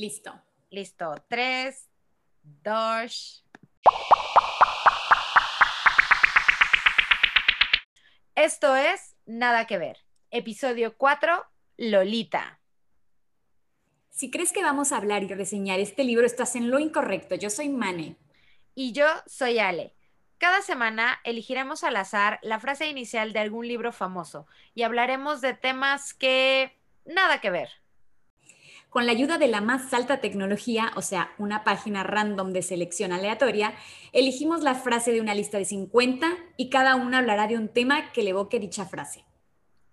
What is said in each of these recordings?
Listo. Listo. Tres, dos. Esto es Nada que ver. Episodio 4, Lolita. Si crees que vamos a hablar y reseñar este libro, estás en lo incorrecto. Yo soy Mane. Y yo soy Ale. Cada semana elegiremos al azar la frase inicial de algún libro famoso y hablaremos de temas que nada que ver. Con la ayuda de la más alta tecnología, o sea, una página random de selección aleatoria, elegimos la frase de una lista de 50 y cada una hablará de un tema que le evoque dicha frase.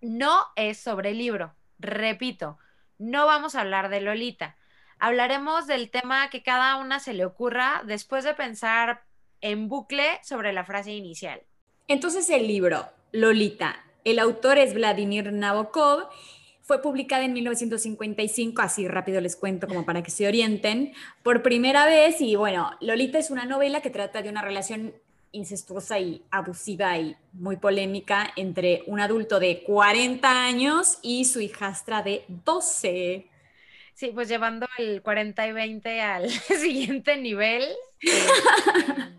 No es sobre el libro. Repito, no vamos a hablar de Lolita. Hablaremos del tema que cada una se le ocurra después de pensar en bucle sobre la frase inicial. Entonces el libro, Lolita, el autor es Vladimir Nabokov fue publicada en 1955, así rápido les cuento como para que se orienten, por primera vez y bueno, Lolita es una novela que trata de una relación incestuosa y abusiva y muy polémica entre un adulto de 40 años y su hijastra de 12. Sí, pues llevando el 40 y 20 al siguiente nivel.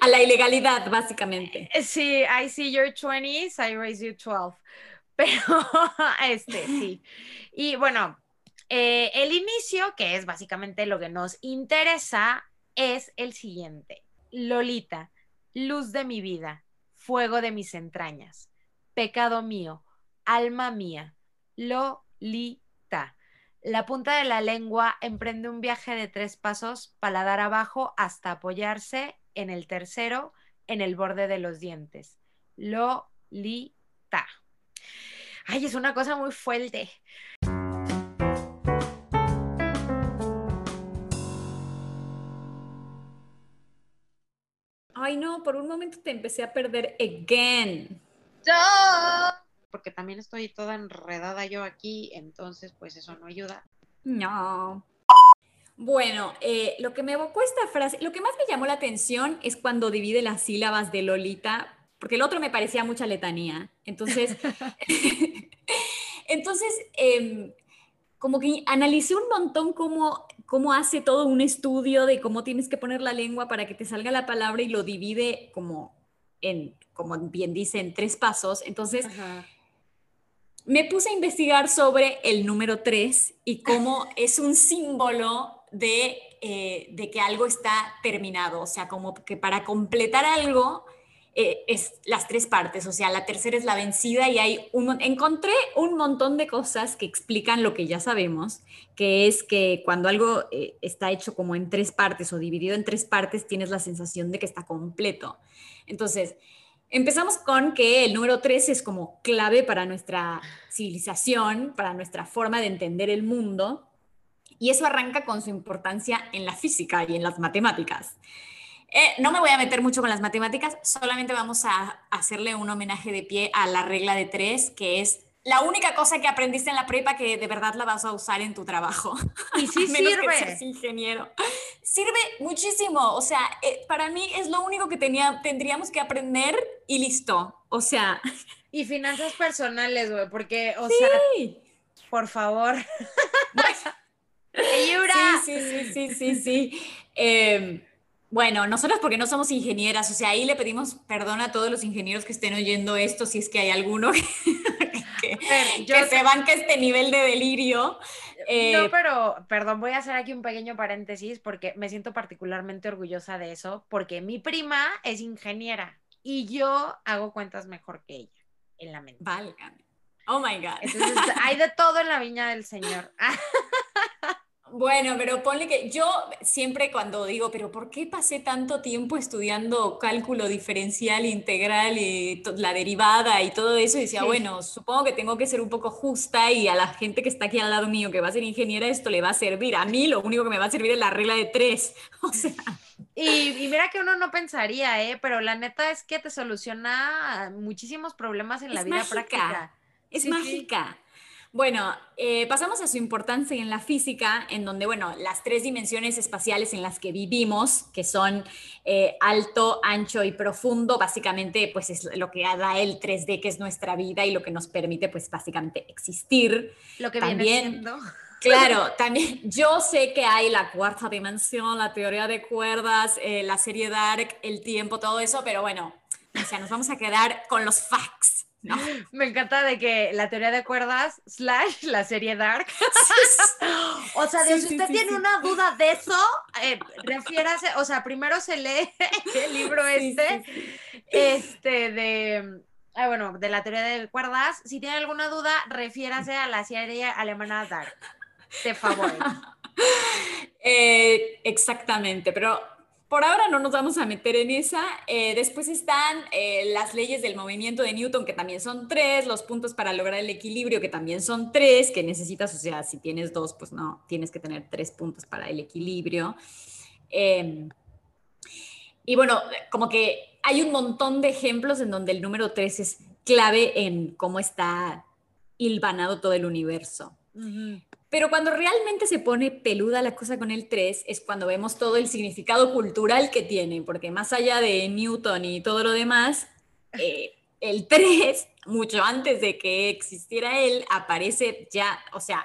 A la ilegalidad, básicamente. Sí, I see your 20s, I raise you 12. Pero, este, sí. Y bueno, eh, el inicio, que es básicamente lo que nos interesa, es el siguiente. Lolita, luz de mi vida, fuego de mis entrañas, pecado mío, alma mía, Lolita. La punta de la lengua emprende un viaje de tres pasos, paladar abajo, hasta apoyarse en el tercero, en el borde de los dientes. Lolita. Ay, es una cosa muy fuerte. Ay, no, por un momento te empecé a perder again. Porque también estoy toda enredada yo aquí, entonces pues eso no ayuda. No. Bueno, eh, lo que me evocó esta frase, lo que más me llamó la atención es cuando divide las sílabas de Lolita porque el otro me parecía mucha letanía. Entonces, entonces em, como que analicé un montón cómo, cómo hace todo un estudio de cómo tienes que poner la lengua para que te salga la palabra y lo divide como en, como bien dice, en tres pasos. Entonces, me puse a investigar sobre el número tres y cómo es un símbolo de, eh, de que algo está terminado. O sea, como que para completar algo eh, es las tres partes, o sea, la tercera es la vencida y hay un, encontré un montón de cosas que explican lo que ya sabemos, que es que cuando algo eh, está hecho como en tres partes o dividido en tres partes, tienes la sensación de que está completo. Entonces, empezamos con que el número tres es como clave para nuestra civilización, para nuestra forma de entender el mundo, y eso arranca con su importancia en la física y en las matemáticas. Eh, no me voy a meter mucho con las matemáticas, solamente vamos a hacerle un homenaje de pie a la regla de tres, que es la única cosa que aprendiste en la prepa que de verdad la vas a usar en tu trabajo. Y sí sirve. Que ingeniero. Sirve muchísimo. O sea, eh, para mí es lo único que tenía, tendríamos que aprender y listo. O sea. Y finanzas personales, güey, porque, o sea, por favor. Sí, sí, sí, sí, sí, sí. Eh, bueno, nosotros porque no somos ingenieras, o sea, ahí le pedimos perdón a todos los ingenieros que estén oyendo esto, si es que hay alguno que, se banque este nivel de delirio. no, eh, pero, perdón, voy a hacer aquí un pequeño paréntesis porque me siento particularmente orgullosa de eso, porque mi prima es ingeniera y yo hago cuentas mejor que ella en la mente. Válgame. Oh my God. Entonces, hay de todo en la viña del Señor. Bueno, pero ponle que yo siempre cuando digo, pero ¿por qué pasé tanto tiempo estudiando cálculo diferencial, integral y la derivada y todo eso? Y decía, bueno, supongo que tengo que ser un poco justa y a la gente que está aquí al lado mío, que va a ser ingeniera, esto le va a servir. A mí lo único que me va a servir es la regla de tres. O sea. Y, mira que uno no pensaría, ¿eh? Pero la neta es que te soluciona muchísimos problemas en la vida práctica. Es mágica. Bueno, eh, pasamos a su importancia en la física, en donde, bueno, las tres dimensiones espaciales en las que vivimos, que son eh, alto, ancho y profundo, básicamente, pues es lo que da el 3D, que es nuestra vida y lo que nos permite, pues básicamente existir. Lo que También, viene Claro, también yo sé que hay la cuarta dimensión, la teoría de cuerdas, eh, la serie Dark, el tiempo, todo eso, pero bueno, o sea, nos vamos a quedar con los facts. ¿No? Me encanta de que la teoría de cuerdas slash la serie Dark. o sea, si usted tiene una duda de eso, eh, refiérase, o sea, primero se lee el libro este, este de ah, bueno, de la teoría de cuerdas. Si tiene alguna duda, refiérase a la serie alemana Dark. De favor. Eh, exactamente, pero por ahora no nos vamos a meter en esa. Eh, después están eh, las leyes del movimiento de Newton, que también son tres, los puntos para lograr el equilibrio, que también son tres, que necesitas, o sea, si tienes dos, pues no, tienes que tener tres puntos para el equilibrio. Em, y bueno, como que hay un montón de ejemplos en donde el número tres es clave en cómo está hilvanado todo el universo. Pero cuando realmente se pone peluda la cosa con el 3 es cuando vemos todo el significado cultural que tiene, porque más allá de Newton y todo lo demás, eh, el 3, mucho antes de que existiera él, aparece ya, o sea,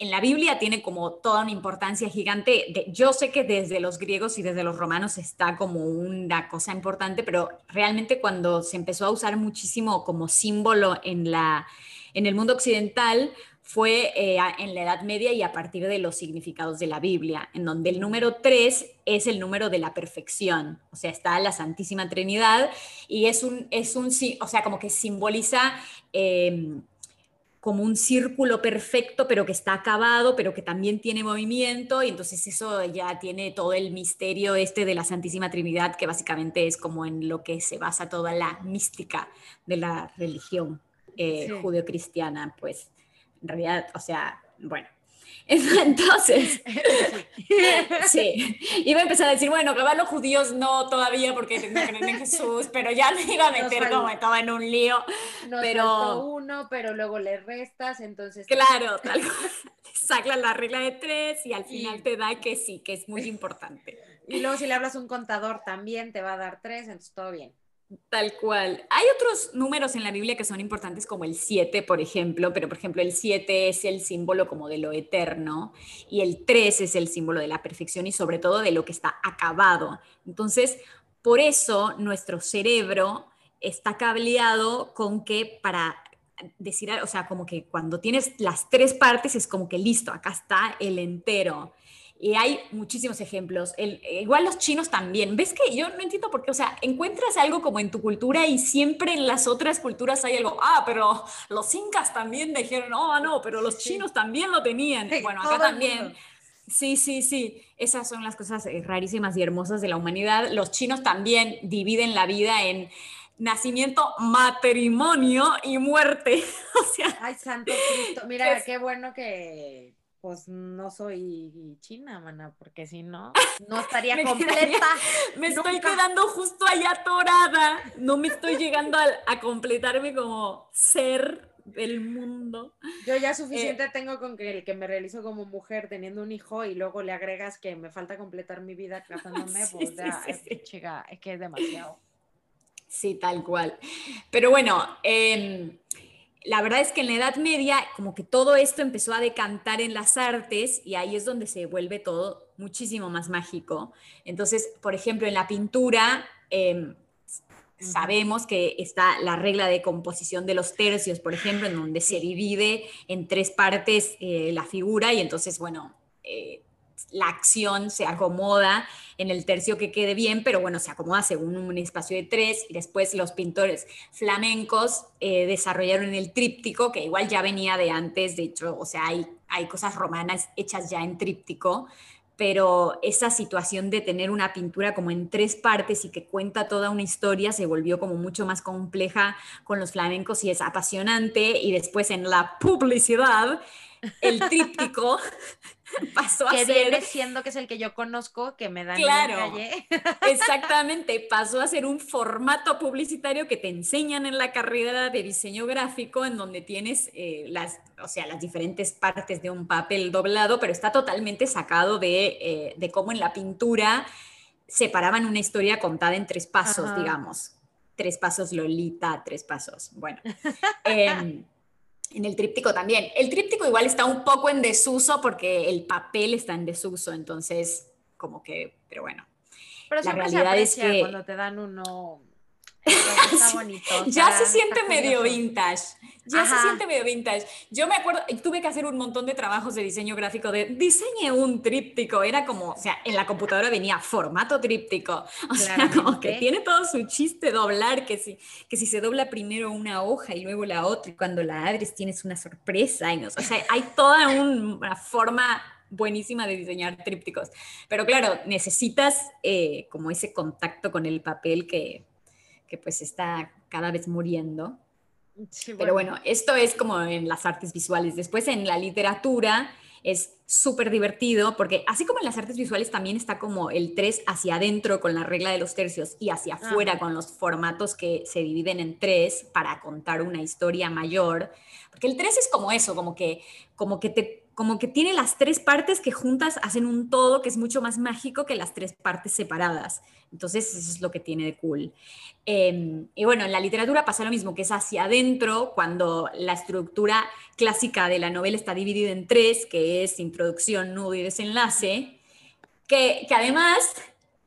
en la Biblia tiene como toda una importancia gigante. De, yo sé que desde los griegos y desde los romanos está como una cosa importante, pero realmente cuando se empezó a usar muchísimo como símbolo en, la, en el mundo occidental fue eh, en la Edad Media y a partir de los significados de la Biblia, en donde el número 3 es el número de la perfección, o sea, está la Santísima Trinidad y es un, es un o sea, como que simboliza em, como un círculo perfecto, pero que está acabado, pero que también tiene movimiento, y entonces eso ya tiene todo el misterio este de la Santísima Trinidad, que básicamente es como en lo que se basa toda la mística de la religión eh, judeocristiana, pues en realidad, o sea, bueno. Entonces, sí, iba a empezar a decir, bueno, que los judíos no todavía porque no creen en Jesús, pero ya me iba a meter como estaba en un lío. Nos pero uno, pero luego le restas, entonces. Claro, tal cual. la regla de tres y al final te da que sí, que es muy importante. Y luego si le hablas a un contador también te va a dar tres, entonces todo bien. Tal cual. Hay otros números en la Biblia que son importantes como el 7, por ejemplo, pero por ejemplo el 7 es el símbolo como de lo eterno y el 3 es el símbolo de la perfección y sobre todo de lo que está acabado. Entonces, por eso nuestro cerebro está cableado con que para decir, o sea, como que cuando tienes las tres partes es como que listo, acá está el entero. Y hay muchísimos ejemplos. El, igual los chinos también. ¿Ves que yo no entiendo por qué? O sea, encuentras algo como en tu cultura y siempre en las otras culturas hay algo. Ah, pero los incas también dijeron, no, no, pero los chinos también lo tenían. bueno, acá también. Sí, sí, sí. Esas son las cosas eh, rarísimas y hermosas de la humanidad. Los chinos también dividen la vida en nacimiento, matrimonio y muerte. o sea, ay, santo Cristo. Mira, qué bueno que pues no soy china, mana, porque si no, no estaría completa. me estoy quedando justo allá atorada. No me estoy llegando a, completarme como ser del mundo. Yo ya suficiente eh, tengo con que el que me realizo como mujer teniendo un hijo y luego le agregas que me falta completar mi vida casándome, pues ya, es, es que es demasiado. Sí, tal cual. Pero bueno, eh, la verdad es que en la Edad Media como que todo esto empezó a decantar en las artes y ahí es donde se vuelve todo muchísimo más mágico. Entonces, por ejemplo, en la pintura em, sabemos que está la regla de composición de los tercios, por ejemplo, en donde se divide en tres partes eh, la figura y entonces, bueno, eh, la acción se acomoda en el tercio que quede bien, pero bueno, se acomoda según un espacio de tres y después los pintores flamencos eh, desarrollaron el tríptico, que igual ya venía de antes, de hecho, o sea, hay, hay cosas romanas hechas ya en tríptico, pero esa situación de tener una pintura como en tres partes y que cuenta toda una historia se volvió como mucho más compleja con los flamencos y es apasionante. Y después en la publicidad el tríptico pasó a que ser... viene siendo que es el que yo conozco, que me dan claro, exactamente, pasó a ser un formato publicitario que te enseñan en la carrera de diseño gráfico, en donde tienes eh, las, o sea, las diferentes partes de un papel doblado, pero está totalmente sacado de, eh, de cómo en la pintura separaban una historia contada en tres pasos, digamos. Tres pasos Lolita, tres pasos. Bueno. Em, en el tríptico también. El tríptico igual está un poco en desuso porque el papel está en desuso, entonces como que, pero bueno. Pero la realidad es que cuando te dan uno Está bonito. ya se siente medio vintage. Ya se siente medio vintage. Yo me acuerdo, tuve que hacer un montón de trabajos de diseño gráfico de diseñe un tríptico. Era como, o sea, en la computadora venía formato tríptico. O sea, como que tiene todo su chiste doblar, que si, que si se dobla primero una hoja y luego la otra, y cuando la abres tienes una sorpresa. Y no, o sea, hay toda una forma buenísima de diseñar trípticos. Pero claro, necesitas eh, como ese contacto con el papel que, que pues está cada vez muriendo. Pero bueno, esto es como en las artes visuales. Después en la literatura es súper divertido porque así como en las artes visuales también está como el 3 hacia adentro con la regla de los tercios y hacia afuera con los formatos que se dividen en tres para contar una historia mayor. Porque el 3 es como eso, como que, como que te como que tiene las tres partes que juntas hacen un todo que es mucho más mágico que las tres partes separadas. Entonces, eso es lo que tiene de cool. Em, y bueno, en la literatura pasa lo mismo, que es hacia adentro, cuando la estructura clásica de la novela está dividida en tres, que es introducción, nudo y desenlace, que, que además,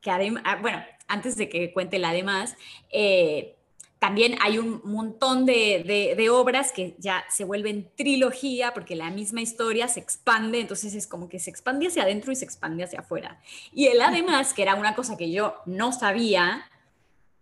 que además, ah, bueno, antes de que cuente la además, eh, también hay un montón de, obras que ya se vuelven trilogía porque la misma historia se expande, entonces es como que se expande hacia adentro y se expande hacia afuera. Y el además, que era una cosa que yo no sabía,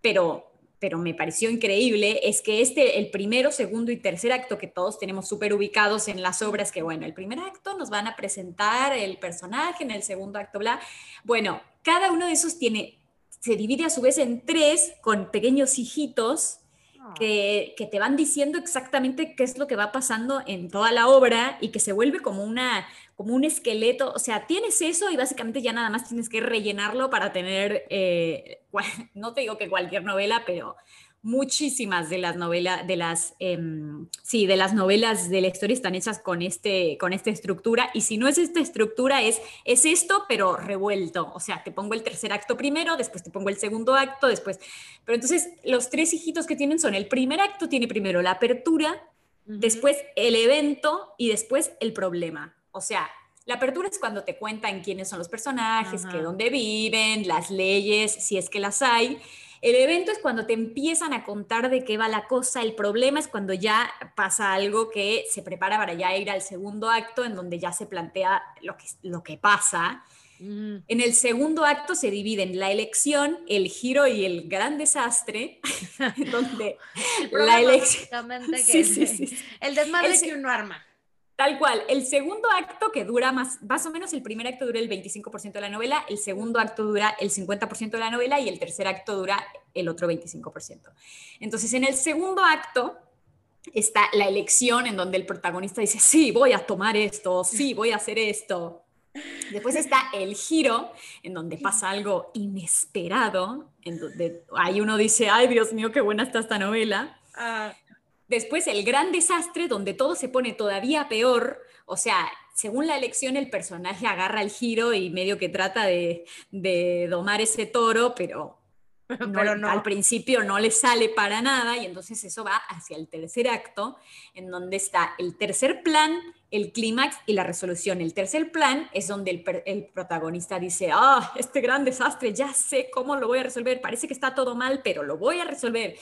pero, pero me pareció increíble, es que este, el primero, segundo y tercer acto que todos tenemos súper ubicados en las obras, que bueno, el primer acto nos van a presentar el personaje, en el segundo acto, bla. Bueno, cada uno de esos tiene se divide a su vez en tres con pequeños hijitos ah. que, te van diciendo exactamente qué es lo que va pasando en toda la obra y que se vuelve como, una, como un esqueleto. O sea, tienes eso y básicamente ya nada más tienes que rellenarlo para tener, eh, no te digo que cualquier novela, pero muchísimas de las novelas, de las, em, sí, de las novelas de la historia están hechas con, este, con esta estructura, y si no es esta estructura, es, es esto, pero revuelto, o sea, te pongo el tercer acto primero, después te pongo el segundo acto, después, pero entonces los tres hijitos que tienen son, el primer acto tiene primero la apertura, después el evento y después el problema, o sea, la apertura es cuando te cuentan quiénes son los personajes, qué dónde viven, las leyes, si es que las hay. El evento es cuando te empiezan a contar de qué va la cosa, el problema es cuando ya pasa algo que se prepara para ya ir al segundo acto, en donde ya se plantea lo que, lo que pasa. En el segundo acto se dividen la elección, el giro y el gran desastre, donde la elección... El desmadre que uno arma. Tal cual, el segundo acto que dura más, más o menos el primer acto dura el 25% de la novela, el segundo acto dura el 50% de la novela y el tercer acto dura el otro 25%. Entonces, en el segundo acto está la elección en donde el protagonista dice, sí, voy a tomar esto, sí, voy a hacer esto. Después está el giro, en donde pasa algo inesperado, en donde ahí uno dice, ay, Dios mío, qué buena está esta novela. Ah. Después el gran desastre donde todo se pone todavía peor, o sea, según la elección el personaje agarra el giro y medio que trata de, domar ese toro, pero, al principio no le sale para nada y entonces eso va hacia el tercer acto, en donde está el tercer plan, el clímax y la resolución. El tercer plan es donde el, el protagonista dice, ah, este gran desastre, ya sé cómo lo voy a resolver, parece que está todo mal, pero lo voy a resolver.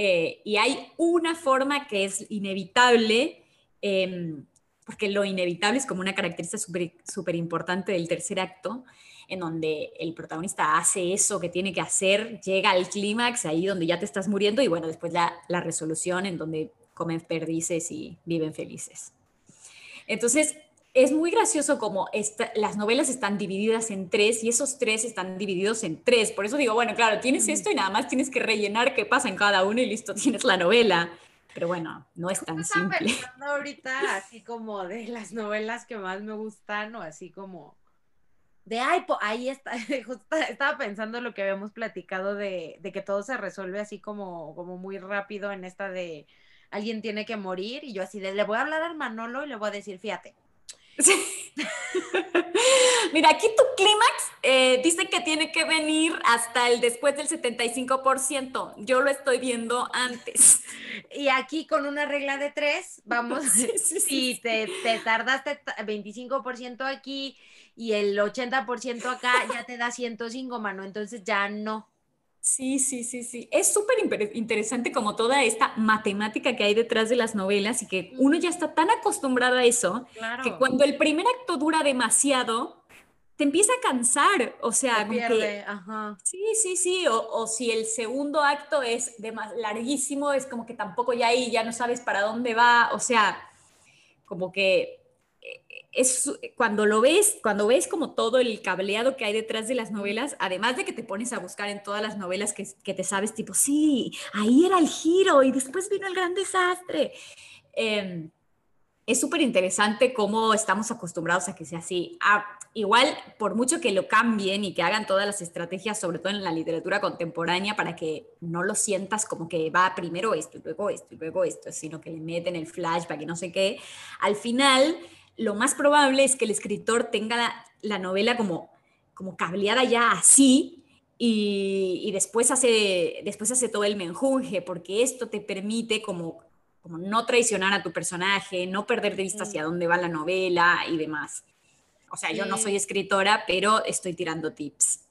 Eh, y hay una forma que es inevitable, em, porque lo inevitable es como una característica súper importante del tercer acto, en donde el protagonista hace eso que tiene que hacer, llega al clímax, ahí donde ya te estás muriendo, y bueno, después la, la resolución en donde comen perdices y viven felices. Entonces, es muy gracioso como las novelas están divididas en tres y esos tres están divididos en tres. Por eso digo, bueno, claro, tienes esto y nada más tienes que rellenar qué pasa en cada uno y listo, tienes la novela. Pero bueno, no es tan simple. ahorita así como de las novelas que más me gustan o así como de ay, ahí está, estaba pensando lo que habíamos platicado de, de, que todo se resuelve así como, como muy rápido en esta de alguien tiene que morir y yo así de le voy a hablar al Manolo y le voy a decir, fíjate, Mira, aquí tu clímax eh, dice que tiene que venir hasta el después del 75%. Yo lo estoy viendo antes. Y aquí con una regla de tres, vamos, si te, te, tardaste 25% aquí y el 80% acá, ya te da 105, mano, entonces ya no. Sí, sí, sí, sí. Es súper interesante como toda esta matemática que hay detrás de las novelas y que uno ya está tan acostumbrado a eso que cuando el primer acto dura demasiado, te empieza a cansar. O sea, pierde. Ajá. sí, sí, sí. O, si el segundo acto es larguísimo, es como que tampoco ya ahí ya no sabes para dónde va. O sea, como que es cuando lo ves, cuando ves como todo el cableado que hay detrás de las novelas, además de que te pones a buscar en todas las novelas que, te sabes, tipo, sí, ahí era el giro y después vino el gran desastre. Em, es súper interesante cómo estamos acostumbrados a que sea así. Ah, igual, por mucho que lo cambien y que hagan todas las estrategias, sobre todo en la literatura contemporánea, para que no lo sientas como que va primero esto y luego esto y luego esto, sino que le meten el flash para que no sé qué, al final lo más probable es que el escritor tenga la, novela como, como cableada ya así y, después, hace, después hace todo el menjunje, porque esto te permite como, como no traicionar a tu personaje, no perder de vista hacia dónde va la novela y demás. O sea, yo no soy escritora, pero estoy tirando tips.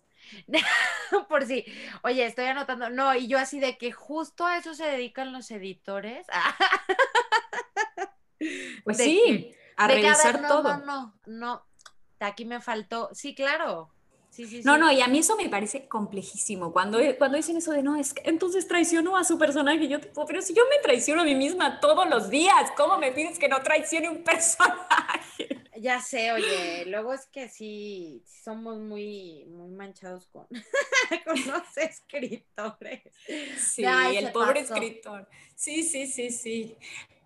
Por si, oye, estoy anotando, no, y yo así de que justo a eso se dedican los editores. pues sí, a revisar todo. No, no, no, aquí me faltó. Sí, claro. Sí, sí, no, no, y a mí eso me parece complejísimo. Cuando, cuando dicen eso de no, es que entonces traicionó a su personaje, yo tipo, pero si yo me traiciono a mí misma todos los días, ¿cómo me pides que no traicione un personaje? Ya sé, oye, luego es que sí, somos muy, muy manchados con, con los escritores. Sí, el pobre escritor. Sí, sí, sí, sí.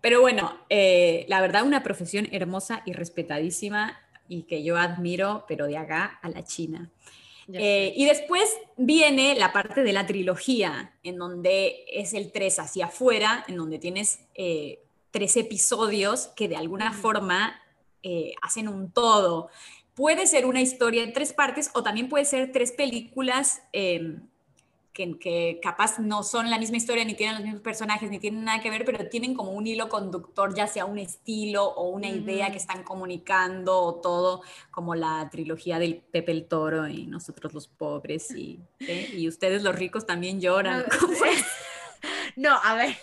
Pero bueno, eh, la verdad, una profesión hermosa y respetadísima y que yo admiro, pero de acá a la China. Eh, y después viene la parte de la trilogía, en donde es el 3 hacia afuera, en donde tienes eh, tres episodios que de alguna forma hacen un todo. Puede ser una historia en tres partes o también puede ser tres películas em, que, capaz no son la misma historia, ni tienen los mismos personajes, ni tienen nada que ver, pero tienen como un hilo conductor, ya sea un estilo o una idea que están comunicando o todo, como la trilogía del Pepe el Toro y nosotros los pobres y, ¿eh? y ustedes los ricos también lloran. No, a ver,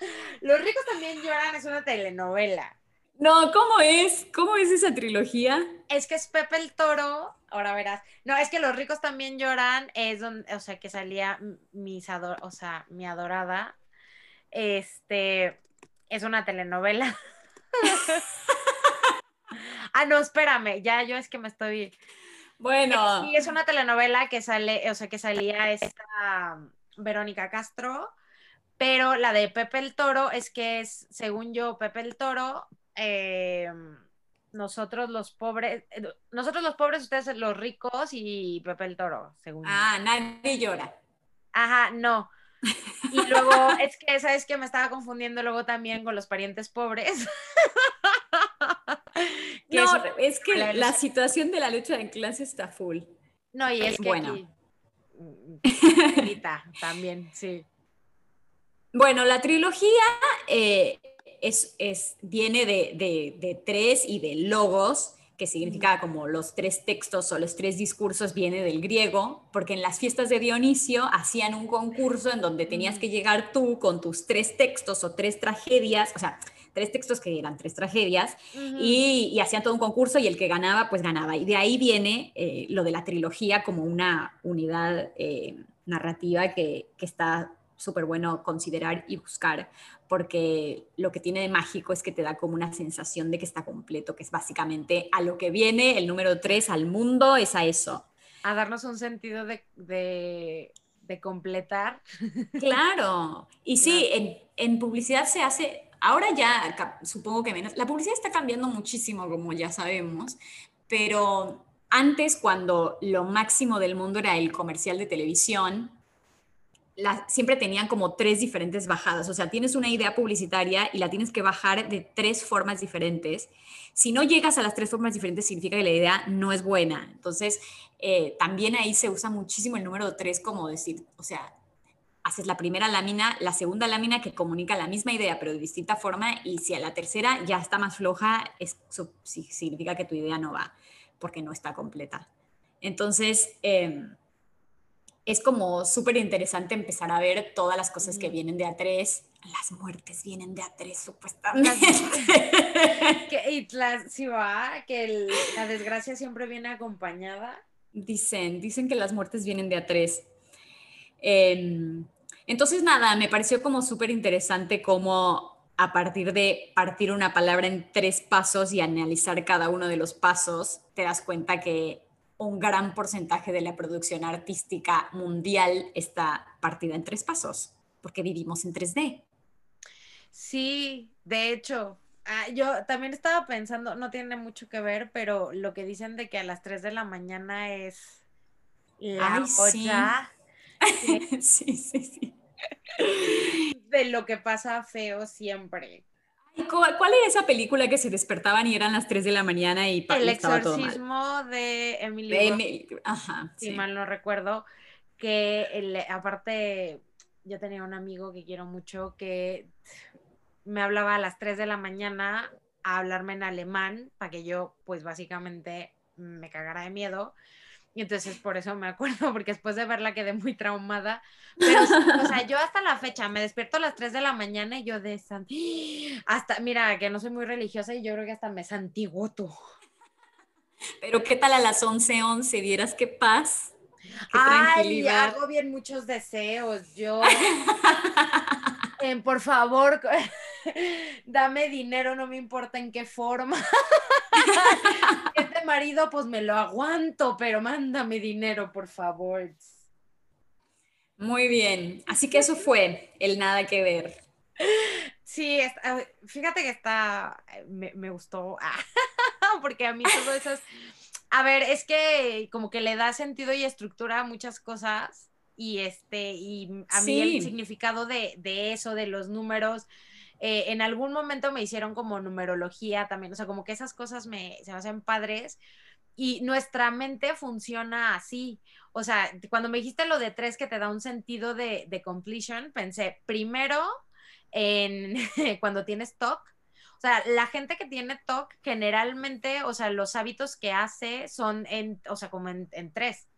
los ricos también lloran es una telenovela. No, ¿cómo es? ¿Cómo es esa trilogía? Es que es Pepe el Toro, ahora verás. No, es que los ricos también lloran, es donde, o sea, que salía mis ador, o sea, mi adorada. Este, es una telenovela. ah, no, espérame, ya yo es que me estoy. Bueno. Sí, es una telenovela que sale, o sea, que salía esta Verónica Castro, pero la de Pepe el Toro es que es, según yo, Pepe el Toro eh, nosotros los pobres, eh, nosotros los pobres, ustedes los ricos y Pepe el Toro, según. Ah, nadie llora. Ajá, no. Y luego, es que, ¿sabes que Me estaba confundiendo luego también con los parientes pobres. no, es, que la, situación de la lucha en clase está full. No, y es, bueno. también, sí. Bueno, la trilogía eh, es, viene de, tres y de logos, que significa como los tres textos o los tres discursos, viene del griego, porque en las fiestas de Dionisio hacían un concurso en donde tenías que llegar tú con tus tres textos o tres tragedias, o sea, tres textos que eran tres tragedias, y, hacían todo un concurso y el que ganaba, pues ganaba. Y de ahí viene eh, lo de la trilogía como una unidad eh, narrativa que, que está súper bueno considerar y buscar, porque lo que tiene de mágico es que te da como una sensación de que está completo, que es básicamente a lo que viene el número 3 al mundo, es a eso. A darnos un sentido de, de, completar. Claro, y sí, en, en publicidad se hace, ahora ya supongo que menos, la publicidad está cambiando muchísimo, como ya sabemos, pero antes cuando lo máximo del mundo era el comercial de televisión, siempre tenían como tres diferentes bajadas. O sea, tienes una idea publicitaria y la tienes que bajar de tres formas diferentes. Si no llegas a las tres formas diferentes, significa que la idea no es buena. Entonces, eh, también ahí se usa muchísimo el número tres como decir, o sea, haces la primera lámina, la segunda lámina que comunica la misma idea pero de distinta forma y si a la tercera ya está más floja, eso significa que tu idea no va porque no está completa. Entonces, em, es como súper interesante empezar a ver todas las cosas que vienen de A3. Las muertes vienen de A3, supuestamente. que, y si va, que la desgracia siempre viene acompañada. Dicen, dicen que las muertes vienen de A3. Em, entonces, nada, me pareció como súper interesante cómo a partir de partir una palabra en tres pasos y analizar cada uno de los pasos, te das cuenta que un gran porcentaje de la producción artística mundial está partida en tres pasos, porque vivimos en 3D. Sí, de hecho, ah, yo también estaba pensando, no tiene mucho que ver, pero lo que dicen de que a las 3 de la mañana es la sí, sí, sí. De lo que pasa feo siempre. ¿Cuál era esa película que se despertaban y eran las 3 de la mañana y El exorcismo de Emily. Ajá. Si mal no recuerdo. Que aparte, yo tenía un amigo que quiero mucho que me hablaba a las 3 de la mañana a hablarme en alemán para que yo, pues básicamente, me cagara de miedo. Y entonces por eso me acuerdo, porque después de verla quedé muy traumada. Pero, o sea, yo hasta la fecha me despierto a las 3 de la mañana y yo de san... hasta, mira, que no soy muy religiosa y yo creo que hasta me santiguoto. Pero ¿qué tal a las 11, 11? ¿Vieras qué paz? Qué Ay, hago bien muchos deseos. Yo, por favor, dame dinero, no me importa en qué forma. marido, pues me lo aguanto, pero mándame dinero, por favor. Muy bien, así que eso fue el nada que ver. Sí, fíjate que está, me, gustó, porque a mí todo eso es, a ver, es que como que le da sentido y estructura a muchas cosas y este, y a mí el significado de, de, eso, de los números, eh, en algún momento me hicieron como numerología también, o sea, como que esas cosas me, se me hacen padres y nuestra mente funciona así. O sea, cuando me dijiste lo de tres que te da un sentido de, de completion, pensé primero en cuando tienes TOC, sea, la gente que tiene TOC generalmente, o sea, los hábitos que hace son en, o sea, como en, tres.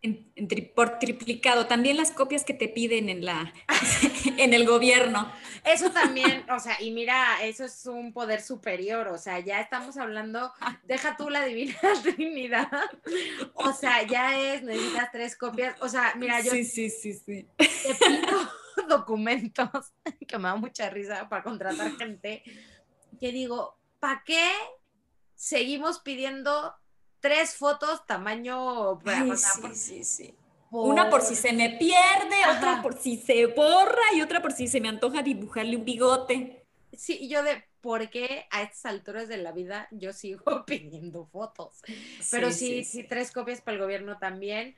por triplicado. También las copias que te piden en la, en el gobierno. Eso también, o sea, y mira, eso es un poder superior, o sea, ya estamos hablando, deja tú la divina trinidad. O sea, ya es, necesitas tres copias. O sea, mira, yo. Sí, sí, sí, sí. Te pido documentos que me da mucha risa para contratar gente que digo, ¿para qué seguimos pidiendo tres fotos tamaño... sí, sí, sí. Una por si se me pierde, otra por si se borra y otra por si se me antoja dibujarle un bigote. Sí, y yo de por qué a estas alturas de la vida yo sigo pidiendo fotos. Pero sí, sí, tres copias para el gobierno también.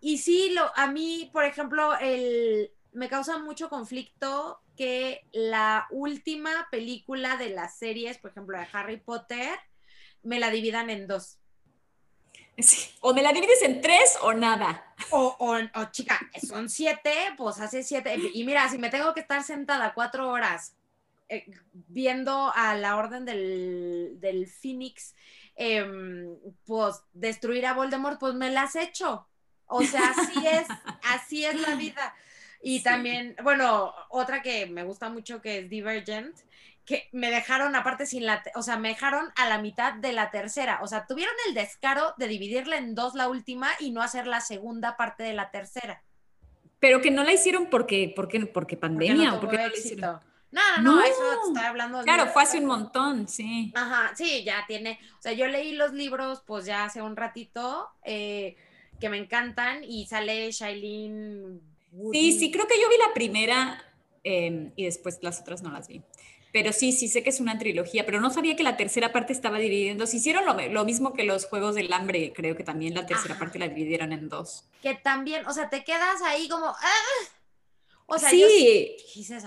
Y sí, lo, a mí, por ejemplo, el, me causa mucho conflicto que la última película de las series, por ejemplo, de Harry Potter, me la dividan en dos. O me la divides en tres o nada. O, o, chica, son siete, pues hace siete. Y mira, si me tengo que estar sentada cuatro horas eh, viendo a la orden del, del Phoenix, em, pues destruir a Voldemort, pues me las hecho. O sea, así es, así es la vida. Y también, bueno, otra que me gusta mucho que es Divergent, que me dejaron aparte sin la, o sea, me dejaron a la mitad de la tercera, o sea, tuvieron el descaro de dividirla en dos la última y no hacer la segunda parte de la tercera. Pero que no la hicieron porque, porque, porque pandemia o porque no No, no, eso está hablando. Claro, fue hace un montón, sí. Ajá, sí, ya tiene. O sea, yo leí los libros, pues ya hace un ratito, eh, que me encantan, y sale Shailene Sí, sí, creo que yo vi la primera em, y después las otras no las vi. Pero sí, sí sé que es una trilogía, pero no sabía que la tercera parte estaba dividiendo. Se hicieron lo, mismo que los Juegos del Hambre, creo que también la tercera parte la dividieron en dos. Que también, o sea, te quedas ahí como... ¡ah! O sea, sí,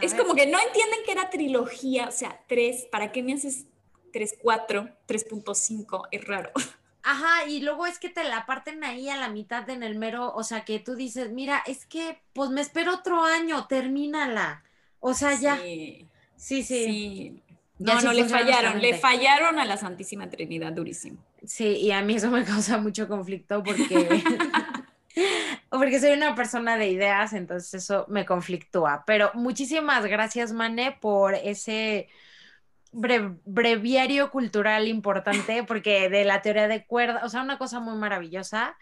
es como que no entienden que era trilogía, o sea, tres, ¿para qué me haces 3, 4, 3.5? Es raro. Ajá, y luego es que te la parten ahí a la mitad en el mero, o sea, que tú dices, mira, es que pues me espero otro año, termínala. O sea, ya. Sí, sí. sí. No, no, le fallaron, le fallaron a la Santísima Trinidad durísimo. Sí, y a mí eso me causa mucho conflicto porque, porque soy una persona de ideas, entonces eso me conflictúa. Pero muchísimas gracias, Mane, por ese breviario cultural importante, porque de la teoría de cuerda, o sea, una cosa muy maravillosa.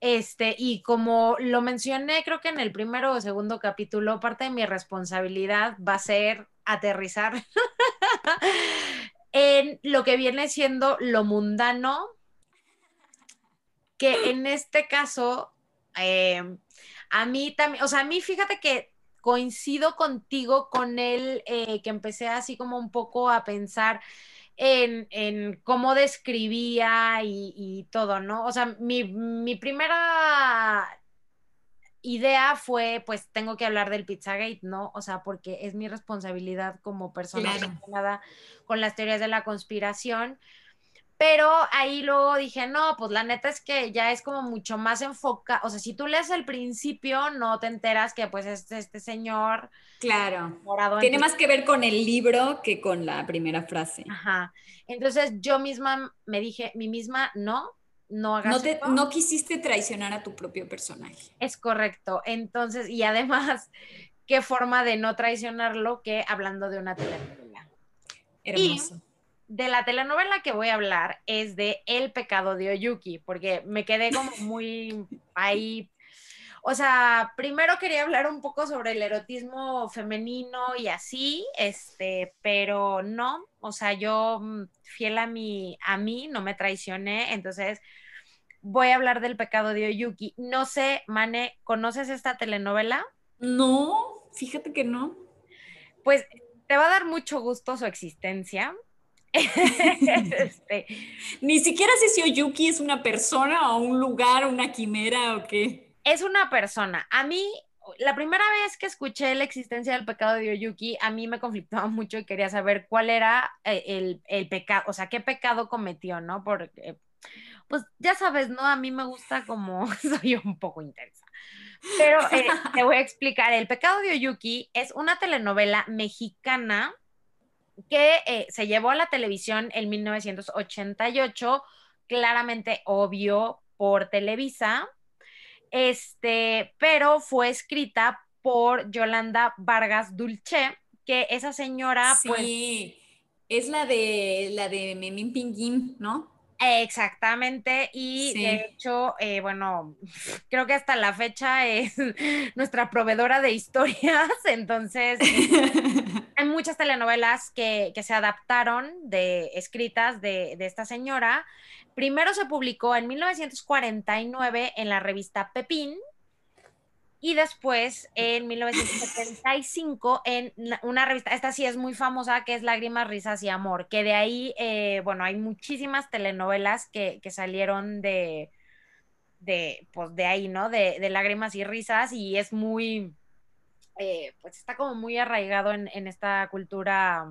Este, y como lo mencioné, creo que en el primero o segundo capítulo, parte de mi responsabilidad va a ser aterrizar en lo que viene siendo lo mundano, que en este caso, eh, a mí también, o sea, a mí fíjate que coincido contigo con él, eh, que empecé así como un poco a pensar en, cómo describía y, todo, ¿no? O sea, mi, primera idea fue, pues tengo que hablar del Pizzagate, ¿no? O sea, porque es mi responsabilidad como persona relacionada con las teorías de la conspiración. Pero ahí luego dije, no, pues la neta es que ya es como mucho más enfoca, o sea, si tú lees el principio, no te enteras que pues este, este señor... Claro. Tiene más que ver con el libro que con la primera frase. Ajá. Entonces yo misma me dije, mi misma, no, no hagas no, no quisiste traicionar a tu propio personaje. Es correcto. Entonces, y además, qué forma de no traicionarlo que hablando de una telenovela. Hermoso de la telenovela que voy a hablar es de El pecado de Oyuki, porque me quedé como muy ahí. O sea, primero quería hablar un poco sobre el erotismo femenino y así, este, pero no, o sea, yo mm, fiel a mi a mí no me traicioné, entonces voy a hablar del pecado de Oyuki. No sé, Mane, ¿conoces esta telenovela? No, fíjate que no. Pues te va a dar mucho gusto su existencia. Este, Ni siquiera sé si Oyuki es una persona o un lugar, una quimera o qué. Es una persona. A mí, la primera vez que escuché la existencia del pecado de Oyuki, a mí me conflictaba mucho y quería saber cuál era eh, el, pecado, o sea, qué pecado cometió, ¿no? Porque, pues ya sabes, ¿no? A mí me gusta como soy un poco intensa. Pero eh, te voy a explicar. El pecado de Oyuki es una telenovela mexicana que eh, se llevó a la televisión en 1988, claramente obvio por Televisa, este, pero fue escrita por Yolanda Vargas Dulce, que esa señora, pues sí, es la de la de Memín Pinguín, ¿no? Exactamente, y de hecho, eh, bueno, creo que hasta la fecha es nuestra proveedora de historias, entonces hay muchas telenovelas que, se adaptaron de escritas de, de, esta señora. Primero se publicó en 1949 en la revista Pepín, y después, en 1975, en una revista, esta sí es muy famosa, que es Lágrimas, Risas y Amor, que de ahí, eh, bueno, hay muchísimas telenovelas que, salieron de, de, pues de ahí, ¿no? De, Lágrimas y Risas, y es muy, eh, pues está como muy arraigado en, esta cultura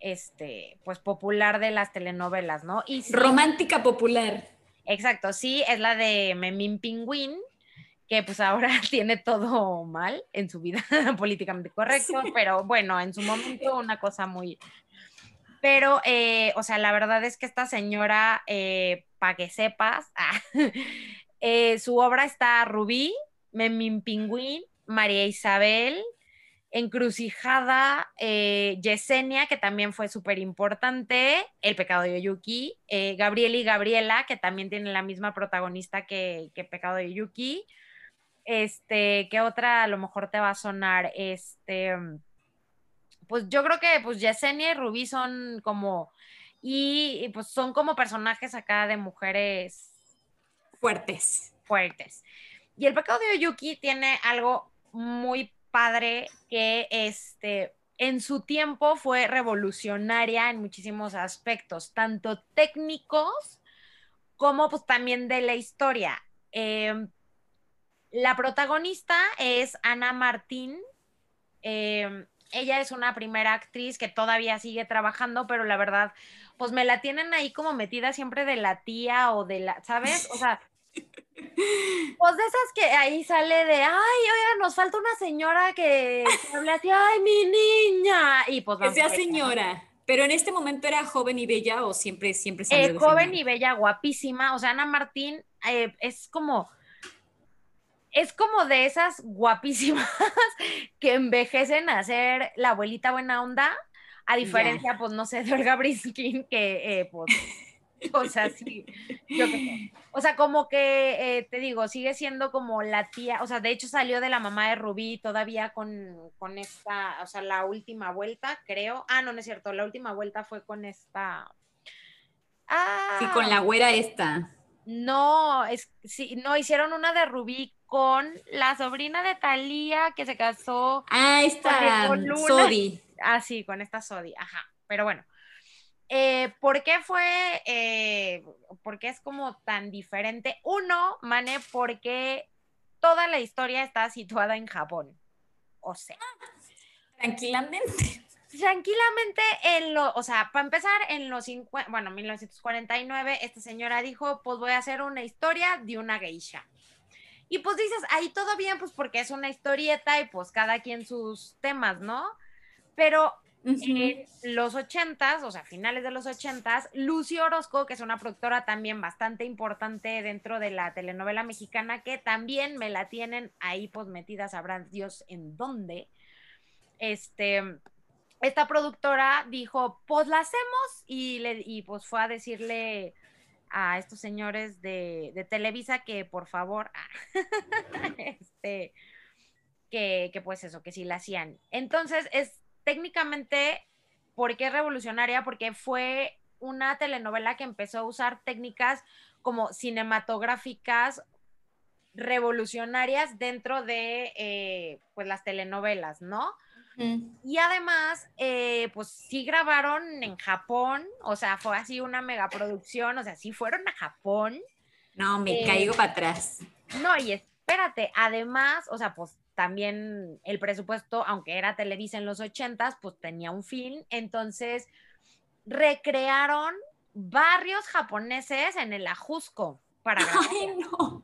este, pues popular de las telenovelas, ¿no? Y Romántica popular. Exacto, sí, es la de Memín Pingüín, que pues ahora tiene todo mal en su vida políticamente correcto, pero bueno, en su momento una cosa muy... Pero, eh, o sea, la verdad es que esta señora, eh, para que sepas, ah, eh, su obra está Rubí, Memín Pingüín, María Isabel, Encrucijada, Yesenia, que también fue súper importante, El pecado de Oyuki, Gabriel y Gabriela, que también tienen la misma protagonista que, que Pecado de Oyuki, este, ¿qué otra a lo mejor te va a sonar? Este, pues yo creo que pues Yesenia y Rubí son como, y, pues son como personajes acá de mujeres fuertes. Fuertes. Y el pecado de Oyuki tiene algo muy padre que este, en su tiempo fue revolucionaria en muchísimos aspectos, tanto técnicos como pues también de la historia. Em, la protagonista es Ana Martín. Em, ella es una primera actriz que todavía sigue trabajando, pero la verdad, pues me la tienen ahí como metida siempre de la tía o de la, ¿sabes? O sea, pues de esas que ahí sale de, ay, oiga, nos falta una señora que, hable así, ay, mi niña. Y pues Que sea señora. Pero en este momento era joven y bella o siempre, siempre eh, Joven y bella, guapísima. O sea, Ana Martín eh, es como, es como de esas guapísimas que envejecen a ser la abuelita buena onda, a diferencia, pues, no sé, de Olga Briskin, que, eh, pues, o sea, sí, yo. O sea, como que, eh, te digo, sigue siendo como la tía, o sea, de hecho salió de la mamá de Rubí todavía con, con esta, o sea, la última vuelta, creo. Ah, no, no es cierto, la última vuelta fue con esta... Ah, sí, con la güera esta. No, es, sí, no, hicieron una de Rubí con la sobrina de Talía que se casó. Ah, esta, Sodi. Ah, sí, con esta Sodi, ajá. Pero bueno, eh, ¿Por qué fue, eh, por qué es como tan diferente? Uno, Mane, porque toda la historia está situada en Japón. O sea. Tranquilamente. Tranquilamente en lo, o sea, para empezar, en los 50, bueno, 1949, esta señora dijo, pues voy a hacer una historia de una geisha. Y pues dices, ahí todo bien, pues porque es una historieta y pues cada quien sus temas, ¿no? Pero en los ochentas, o sea, finales de los ochentas, Lucy Orozco, que es una productora también bastante importante dentro de la telenovela mexicana, que también me la tienen ahí pues metida, sabrán Dios en dónde. Este, esta productora dijo, pues la hacemos y, le, y pues fue a decirle a estos señores de, de Televisa que por favor, este, que, que pues eso, que sí la hacían. Entonces es técnicamente, ¿por qué revolucionaria? Porque fue una telenovela que empezó a usar técnicas como cinematográficas revolucionarias dentro de eh, pues las telenovelas, ¿no? Y además, eh, pues sí grabaron en Japón, o sea, fue así una megaproducción, o sea, sí fueron a Japón. No, me caigo para atrás. No, y espérate, además, o sea, pues también el presupuesto, aunque era Televisa en los ochentas, pues tenía un fin. Entonces, recrearon barrios japoneses en el Ajusco para Ay, no.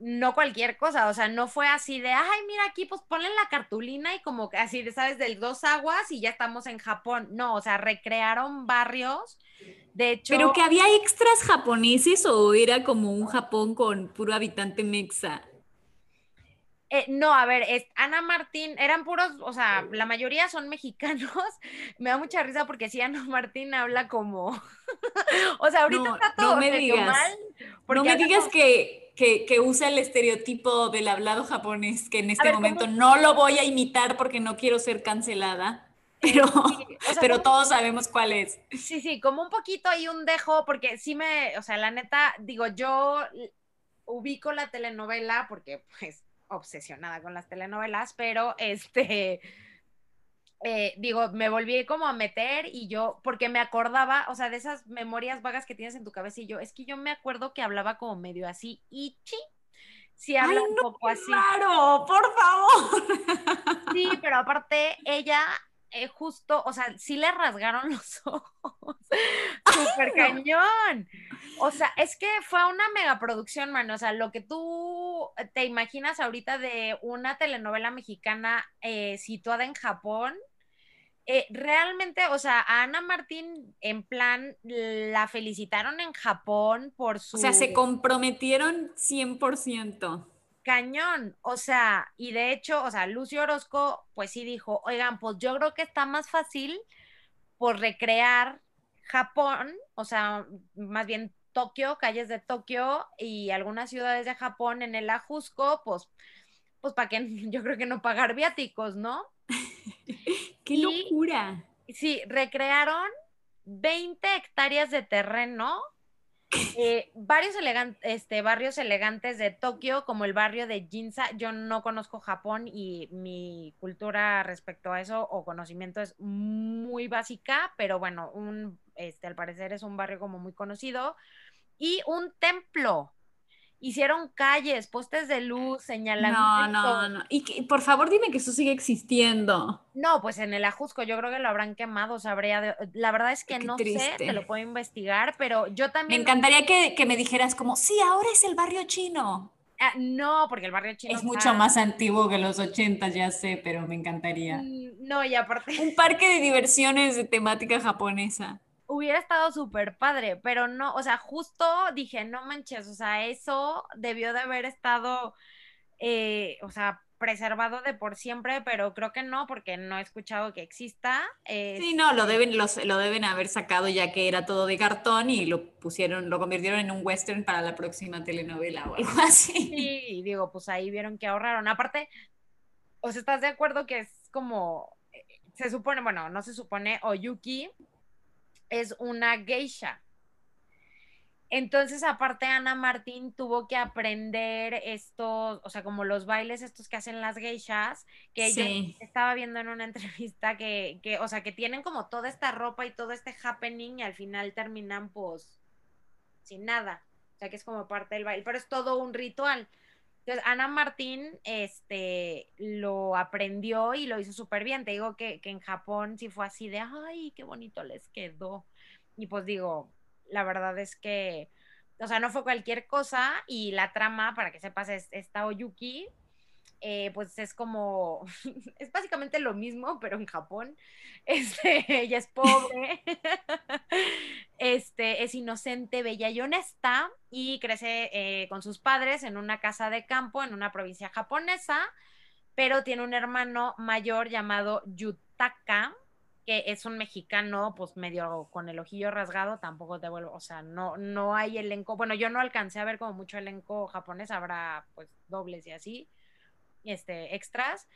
No cualquier cosa, o sea, no fue así de, ay, mira aquí, pues ponle la cartulina y como que así de, ¿sabes? Del dos aguas y ya estamos en Japón. No, o sea, recrearon barrios. De hecho. Pero que había extras japoneses o era como un Japón con puro habitante mexa. Eh, no, a ver, es, Ana Martín, eran puros, o sea, la mayoría son mexicanos. Me da mucha risa porque si Ana Martín habla como. o sea, ahorita está todo no me digas, mal. No me digas que, que, usa el estereotipo del hablado japonés, que en este momento no lo voy a imitar porque no quiero ser cancelada. Pero, pero todos sabemos cuál es. Sí, sí, como un poquito hay un dejo, porque sí me, o sea, la neta, digo, yo ubico la telenovela porque pues obsesionada con las telenovelas, pero este, eh, digo, me volví como a meter y yo, porque me acordaba, o sea, de esas memorias vagas que tienes en tu cabeza y yo, es que yo me acuerdo que hablaba como medio así, y chi, sí habla un poco así. Claro, por favor. Sí, pero aparte ella eh, justo, o sea, sí le rasgaron los ojos. Súper cañón. O sea, es que fue una megaproducción, man. O sea, lo que tú te imaginas ahorita de una telenovela mexicana eh, situada en Japón, eh, realmente, o sea, a Ana Martín en plan la felicitaron en Japón por su... O sea, se comprometieron 100% cañón, o sea, y de hecho, o sea, Lucio Orozco, pues sí dijo, oigan, pues yo creo que está más fácil por recrear Japón, o sea, más bien Tokio, calles de Tokio y algunas ciudades de Japón en el Ajusco, pues, pues para que yo creo que no pagar viáticos, ¿no? ¡Qué locura! Sí, recrearon 20 hectáreas de terreno eh, varios este, barrios elegantes de Tokio, como el barrio de Ginza. Yo no conozco Japón y mi cultura respecto a eso o conocimiento es muy básica, pero bueno, un, este, al parecer es un barrio como muy conocido. Y un templo. Hicieron calles, postes de luz, señalamientos. No, no, no. Y por favor dime que eso sigue existiendo. No, pues en el Ajusco yo creo que lo habrán quemado, sabría. la verdad es que no sé, te lo puedo investigar, pero yo también. Me encantaría que, me dijeras como, sí, ahora es el barrio chino. Ah, no, porque el barrio chino. Es mucho más antiguo que los 80, ya sé, pero me encantaría. Mm, no, y aparte. Un parque de diversiones de temática japonesa hubiera estado súper padre, pero no, o sea, justo dije, no manches, o sea, eso debió de haber estado, eh, o sea, preservado de por siempre, pero creo que no, porque no he escuchado que exista. sí, no, lo este deben, lo deben haber sacado ya que era todo de cartón y lo pusieron, lo convirtieron en un western para la próxima telenovela o algo así. Sí, digo, pues ahí vieron que ahorraron. Aparte, o sea, ¿estás de acuerdo que es como, eh, se supone, bueno, no se supone, Oyuki es una geisha. Entonces, aparte, Ana Martín tuvo que aprender estos, o sea, como los bailes estos que hacen las geishas, que yo estaba viendo en una entrevista que, que, o sea, que tienen como toda esta ropa y todo este happening y al final terminan pues sin nada. O sea, que es como parte del baile, pero es todo un ritual. Entonces, Ana Martín este, lo aprendió y lo hizo súper bien. Te digo que, en Japón sí fue así de, ay, qué bonito les quedó. Y pues digo, la verdad es que, o sea, no fue cualquier cosa y la trama, para que sepas, es esta Oyuki, eh, pues es como, es básicamente lo mismo, pero en Japón. Este, ella es pobre, este, es inocente, bella y honesta y crece eh, con sus padres en una casa de campo en una provincia japonesa, pero tiene un hermano mayor llamado Yutaka, que es un mexicano, pues medio con el ojillo rasgado, tampoco te vuelvo, o sea, no, no hay elenco, bueno, yo no alcancé a ver como mucho elenco japonés, habrá pues dobles y así, este, extras.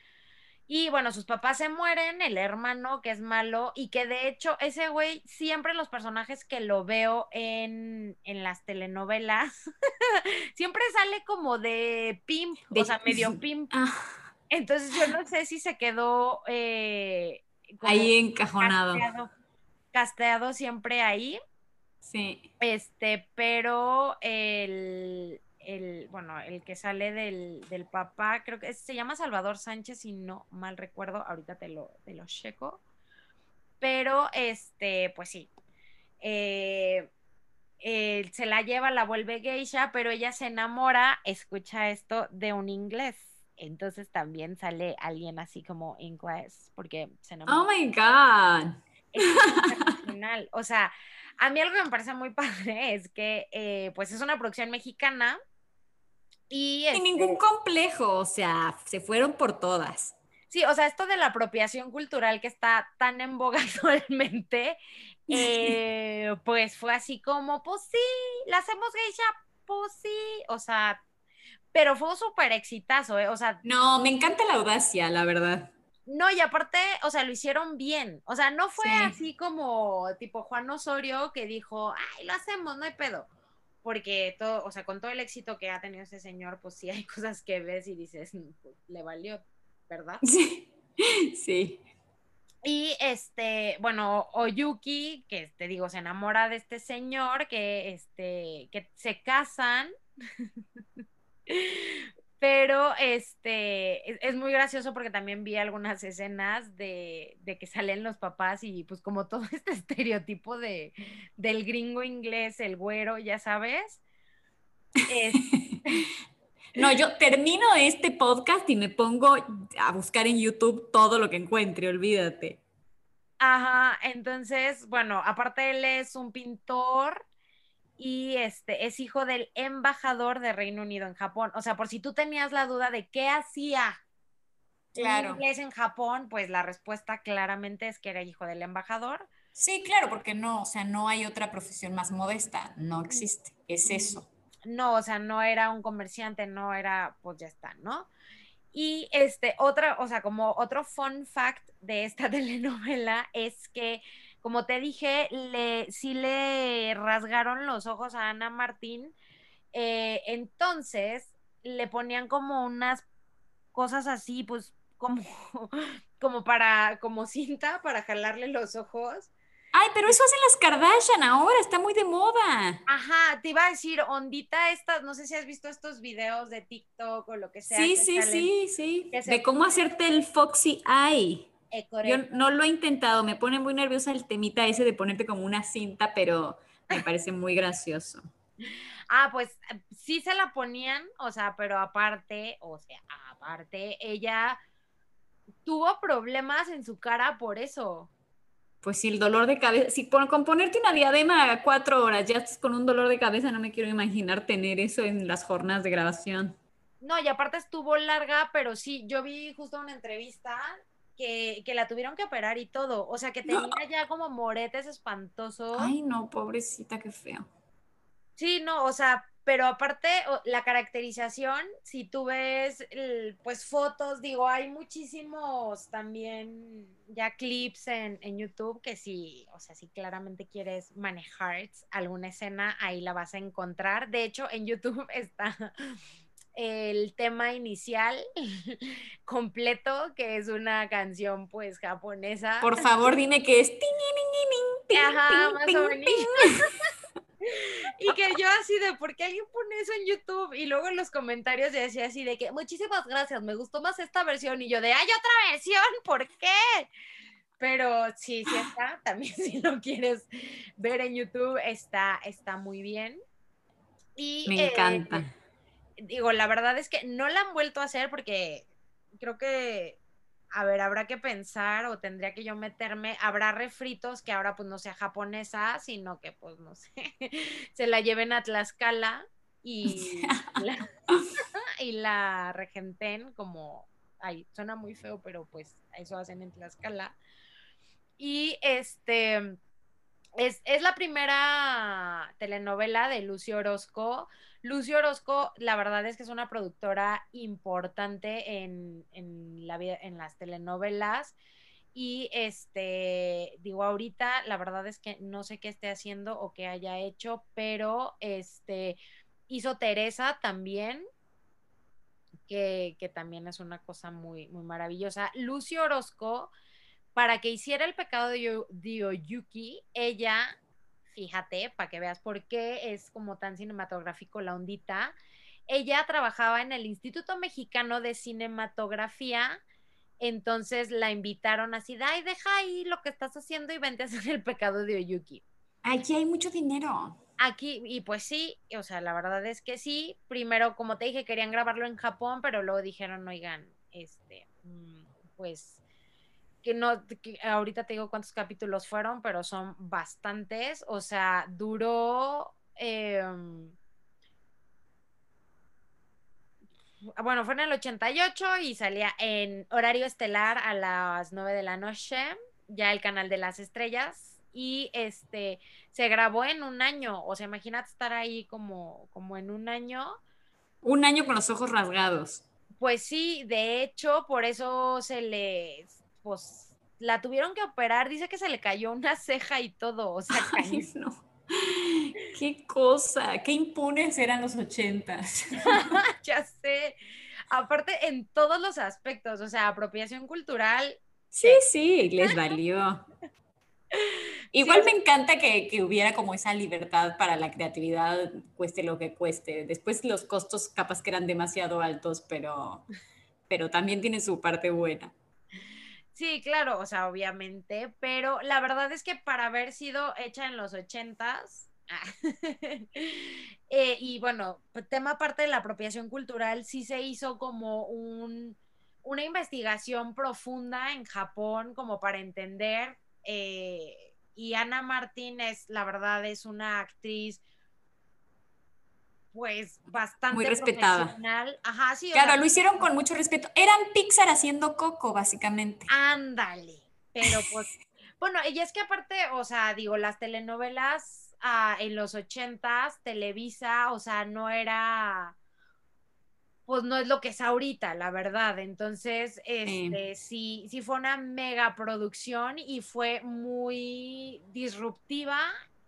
Y bueno, sus papás se mueren, el hermano que es malo y que de hecho ese güey siempre los personajes que lo veo en, las telenovelas, siempre sale como de pimp, o sea, medio pimp. Ah. Entonces yo no sé si se quedó eh, ahí encajonado. casteado siempre ahí. Sí. Este, pero el, el, bueno, el que sale del, papá, creo que se llama Salvador Sánchez, si no mal recuerdo, ahorita te lo, te lo checo. Pero, este, pues sí. Eh, se la lleva, la vuelve geisha, pero ella se enamora, escucha esto, de un inglés. Entonces también sale alguien así como inglés, porque se enamora. Oh my God. Es o sea, a mí algo que me parece muy padre es que, eh, pues es una producción mexicana, y Sin ningún este complejo, o sea, se fueron por todas. Sí, o sea, esto de la apropiación cultural que está tan en boga actualmente, eh, pues fue así como, pues sí, la hacemos geisha, pues sí, o sea, pero fue súper exitazo, ¿eh? O sea. No, me encanta la audacia, la verdad. No, y aparte, o sea, lo hicieron bien. O sea, no fue así como tipo Juan Osorio que dijo, ay, lo hacemos, no hay pedo porque todo, o sea, con todo el éxito que ha tenido ese señor, pues sí hay cosas que ves y dices, mm, pues, le valió, ¿verdad? Sí, sí. Y este, bueno, Oyuki, que te digo, se enamora de este señor, que este, que se casan. Pero este es, muy gracioso porque también vi algunas escenas de, que salen los papás y pues como todo este estereotipo de, del gringo inglés, el güero, ya sabes. no, yo termino este podcast y me pongo a buscar en YouTube todo lo que encuentre, olvídate. Ajá, entonces, bueno, aparte él es un pintor y este es hijo del embajador de Reino Unido en Japón. O sea, por si tú tenías la duda de qué hacía claro. inglés en Japón, pues la respuesta claramente es que era hijo del embajador. Sí, claro, porque no, o sea, no hay otra profesión más modesta, no existe, es eso. No, o sea, no era un comerciante, no era, pues ya está, ¿no? Y este, otra, o sea, como otro fun fact de esta telenovela es que como te dije, le, sí le rasgaron los ojos a Ana Martín. Eh, entonces le ponían como unas cosas así, pues como, como para, como cinta para jalarle los ojos. Ay, pero eso hacen las Kardashian ahora, está muy de moda. Ajá, te iba a decir, ondita estas, no sé si has visto estos videos de TikTok o lo que sea. Sí, sí, sí, sí. De cómo hacerte el Foxy Eye. Eh, Yo no lo he intentado, me pone muy nerviosa el temita ese de ponerte como una cinta, pero me parece muy gracioso. Ah, pues sí se la ponían, o sea, pero aparte, o sea, aparte, ella tuvo problemas en su cara por eso pues sí, el dolor de cabeza, si con ponerte una diadema a cuatro horas ya estás con un dolor de cabeza, no me quiero imaginar tener eso en las jornadas de grabación. No, y aparte estuvo larga, pero sí, yo vi justo una entrevista que, que la tuvieron que operar y todo, o sea, que tenía ya como moretes espantosos. Ay, no, pobrecita, qué feo. Sí, no, o sea, pero aparte la caracterización, si tú ves pues fotos, digo, hay muchísimos también ya clips en, YouTube que si, o sea, si claramente quieres manejar alguna escena, ahí la vas a encontrar. De hecho, en YouTube está el tema inicial completo, que es una canción pues japonesa. Por favor, dime que es... Ajá, más o menos. Y que yo así de, ¿por qué alguien pone eso en YouTube? Y luego en los comentarios decía así de que, muchísimas gracias, me gustó más esta versión. Y yo de, hay otra versión, ¿por qué? Pero sí, sí está, también si lo quieres ver en YouTube, está, está muy bien. Y, me encanta. Digo, la verdad es que no la han vuelto a hacer porque creo que a ver, habrá que pensar o tendría que yo meterme, habrá refritos que ahora pues no sea japonesa, sino que pues no sé, se la lleven a Tlaxcala y, la, y la regenten como, ay, suena muy feo, pero pues eso hacen en Tlaxcala. Y este, es, es la primera telenovela de Lucio Orozco. Lucio Orozco, la verdad es que es una productora importante en, la vida, en las telenovelas. Y este, digo, ahorita la verdad es que no sé qué esté haciendo o qué haya hecho, pero este hizo Teresa también, que, también es una cosa muy, muy maravillosa. Lucio Orozco, para que hiciera el pecado de, de Oyuki, ella fíjate, para que veas por qué es como tan cinematográfico la ondita. Ella trabajaba en el Instituto Mexicano de Cinematografía, entonces la invitaron así, ay, deja ahí lo que estás haciendo y vente a hacer el pecado de Oyuki. Aquí hay mucho dinero. Aquí, y pues sí, o sea, la verdad es que sí. Primero, como te dije, querían grabarlo en Japón, pero luego dijeron, oigan, este, mm, pues que no, ahorita te digo cuántos capítulos fueron, pero son bastantes. O sea, duró. Em, bueno, fue en el 88 y salía en horario estelar a las 9 de la noche, ya el canal de las estrellas. Y este se grabó en un año. O sea, imagínate estar ahí como, como en un año. Un año con los ojos rasgados. Pues sí, de hecho, por eso se les pues la tuvieron que operar, dice que se le cayó una ceja y todo, o sea, no. Qué cosa, qué impunes eran los ochentas. ya sé. Aparte, en todos los aspectos, o sea, apropiación cultural. Sí, sí, les valió. Igual me encanta que, que, hubiera como esa libertad para la creatividad, cueste lo que cueste. Después los costos capaz que eran demasiado altos, pero, pero también tiene su parte buena. Sí, claro, o sea, obviamente, pero la verdad es que para haber sido hecha en los ochentas, eh, y bueno, tema aparte de la apropiación cultural, sí se hizo como un, una investigación profunda en Japón como para entender, eh, y Ana Martínez, la verdad, es una actriz pues bastante muy respetada. Ajá, sí. Claro, lo hicieron con mucho respeto. Eran Pixar haciendo Coco, básicamente. Ándale. Pero pues, bueno, y es que aparte, o sea, digo, las telenovelas ah, en los ochentas, Televisa, o sea, no era, pues no es lo que es ahorita, la verdad. Entonces, este, sí, sí fue una mega producción y fue muy disruptiva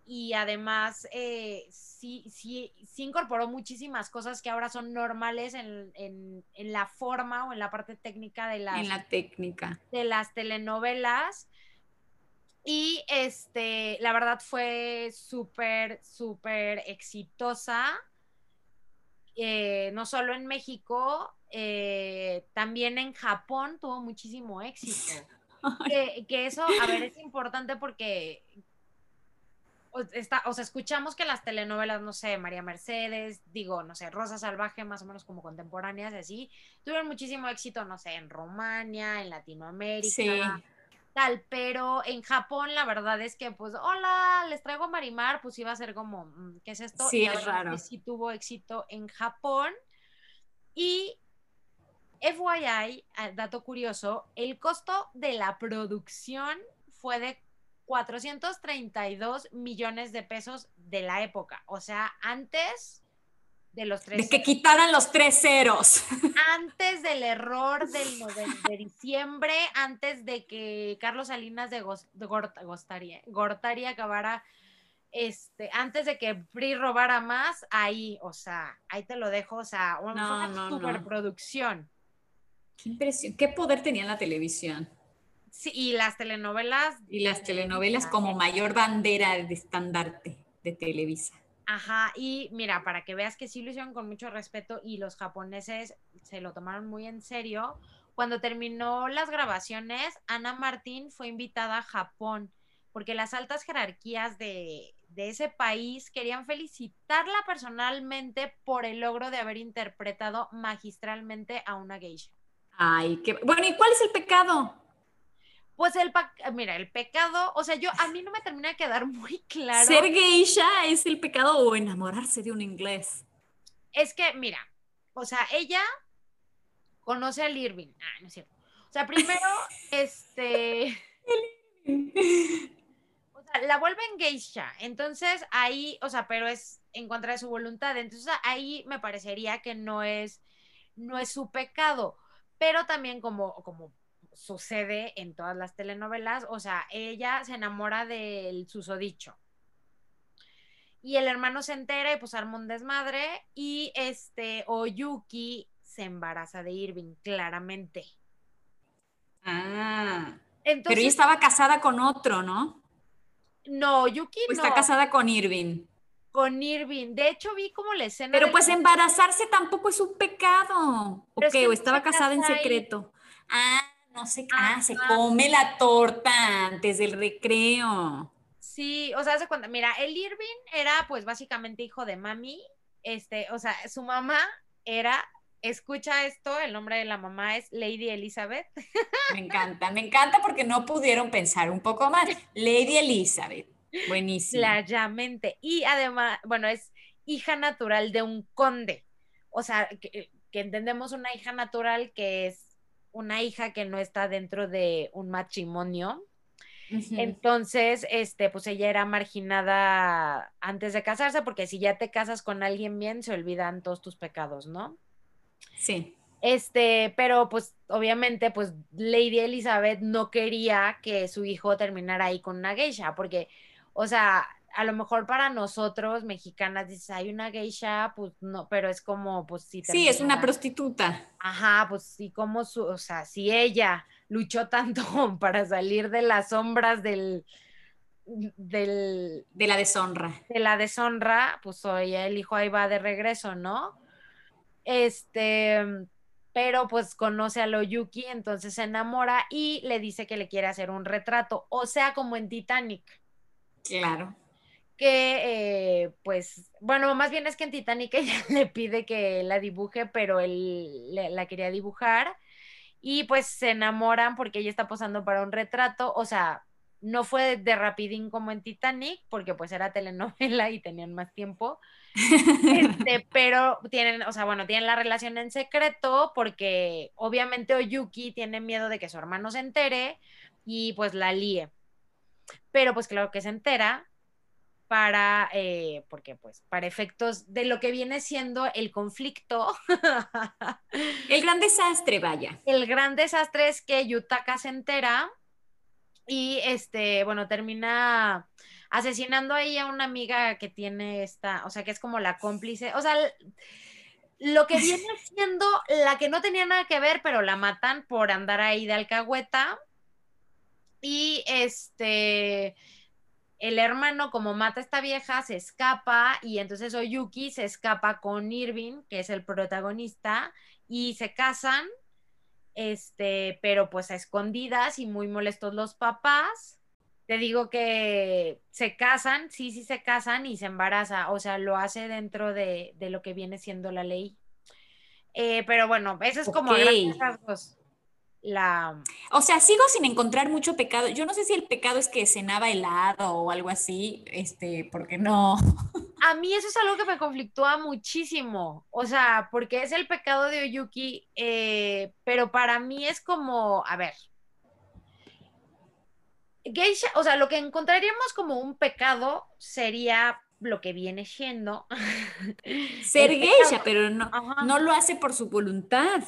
y además eh, sí, sí, sí incorporó muchísimas cosas que ahora son normales en, la forma o en la parte técnica de las, en la técnica. de las telenovelas. Y este, la verdad fue súper, súper exitosa. Eh, no solo en México, eh, también en Japón tuvo muchísimo éxito. Que, que, eso, a ver, es importante porque está, o sea, escuchamos que las telenovelas, no sé, María Mercedes, digo, no sé, Rosa Salvaje, más o menos como contemporáneas, así, tuvieron muchísimo éxito, no sé, en Romania, en Latinoamérica. Tal, pero en Japón la verdad es que pues hola, les traigo a Marimar, pues iba a ser como, mm, ¿qué es esto? Sí, es raro. sí tuvo éxito en Japón y FYI, ah, dato curioso, el costo de la producción fue de 432 millones de pesos de la época. O sea, antes de los tres. De que quitaran los tres ceros. Antes del error del de diciembre, antes de que Carlos Salinas de, Gortari, acabara, este, antes de que Free robara más, ahí, o sea, ahí te lo dejo, o sea, una, superproducción. Qué impresión, qué poder tenía la televisión. Sí, y las telenovelas. Y las telenovelas como mayor bandera de estandarte de Televisa. Ajá, y mira, para que veas que sí lo hicieron con mucho respeto y los japoneses se lo tomaron muy en serio, cuando terminó las grabaciones, Ana Martín fue invitada a Japón, porque las altas jerarquías de, de ese país querían felicitarla personalmente por el logro de haber interpretado magistralmente a una geisha. Ay, qué bueno, ¿y cuál es el pecado? Pues el, mira, el pecado, o sea, yo, a mí no me termina de quedar muy claro. ¿Ser geisha es el pecado o enamorarse de un inglés? Es que, mira, o sea, ella conoce al Irving. Ah, no es cierto. O sea, primero, este... o sea, la vuelven geisha. Entonces, ahí, o sea, pero es en contra de su voluntad. Entonces, ahí me parecería que no es, no es su pecado. Pero también como, como sucede en todas las telenovelas, o sea, ella se enamora del susodicho. Y el hermano se entera y pues arma un desmadre y este Oyuki se embaraza de Irving, claramente. Ah. Entonces, pero ella estaba casada con otro, ¿no? No, Yuki no. Está casada con Irving. Con Irving. De hecho, vi como la escena. Pero pues embarazarse tampoco es un pecado. ¿O qué? ¿O estaba casada en secreto? Ah, no sé, ah, se come la torta antes del recreo. Sí, o sea, hace cuenta, mira, el Irving era pues básicamente hijo de mami, este, o sea, su mamá era, escucha esto, el nombre de la mamá es Lady Elizabeth. Me encanta, me encanta porque no pudieron pensar un poco más. Lady Elizabeth, buenísimo. Claramente, y además, bueno, es hija natural de un conde, o sea, que, que entendemos una hija natural que es una hija que no está dentro de un matrimonio. Entonces, este, pues ella era marginada antes de casarse, porque si ya te casas con alguien bien, se olvidan todos tus pecados, ¿no? Sí. Este, pero pues obviamente, pues Lady Elizabeth no quería que su hijo terminara ahí con una geisha, porque, o sea, a lo mejor para nosotros mexicanas dices, hay una geisha, pues no, pero es como, pues sí. Sí, es una prostituta. Ajá, pues sí, como su, o sea, si ella luchó tanto para salir de las sombras del, del... De la deshonra. De la deshonra, pues hoy el hijo ahí va de regreso, ¿no? Este, pero pues conoce a Loyuki, entonces se enamora y le dice que le quiere hacer un retrato, o sea, como en Titanic. Claro que eh, pues, bueno, más bien es que en Titanic ella le pide que la dibuje, pero él la quería dibujar y pues se enamoran porque ella está posando para un retrato, o sea, no fue de rapidín como en Titanic, porque pues era telenovela y tenían más tiempo, este, pero tienen, o sea, bueno, tienen la relación en secreto porque obviamente Oyuki tiene miedo de que su hermano se entere y pues la líe. Pero pues claro que se entera para, eh, porque pues para efectos de lo que viene siendo el conflicto. el gran desastre, vaya. El gran desastre es que Yutaka se entera y este, bueno, termina asesinando ahí a una amiga que tiene esta, o sea, que es como la cómplice, o sea, lo que viene siendo la que no tenía nada que ver, pero la matan por andar ahí de alcahueta. Y este, el hermano, como mata a esta vieja, se escapa y entonces Oyuki se escapa con Irving, que es el protagonista, y se casan, este, pero pues a escondidas y muy molestos los papás. Te digo que se casan, sí, sí se casan y se embaraza, o sea, lo hace dentro de, lo que viene siendo la ley. Eh, pero bueno, eso es como la... O sea, sigo sin encontrar mucho pecado. Yo no sé si el pecado es que cenaba helado o algo así, este, porque no. A mí eso es algo que me conflictúa muchísimo, o sea, porque es el pecado de Oyuki, eh, pero para mí es como, a ver, geisha, o sea, lo que encontraríamos como un pecado sería lo que viene siendo. Ser geisha, pero no, no lo hace por su voluntad.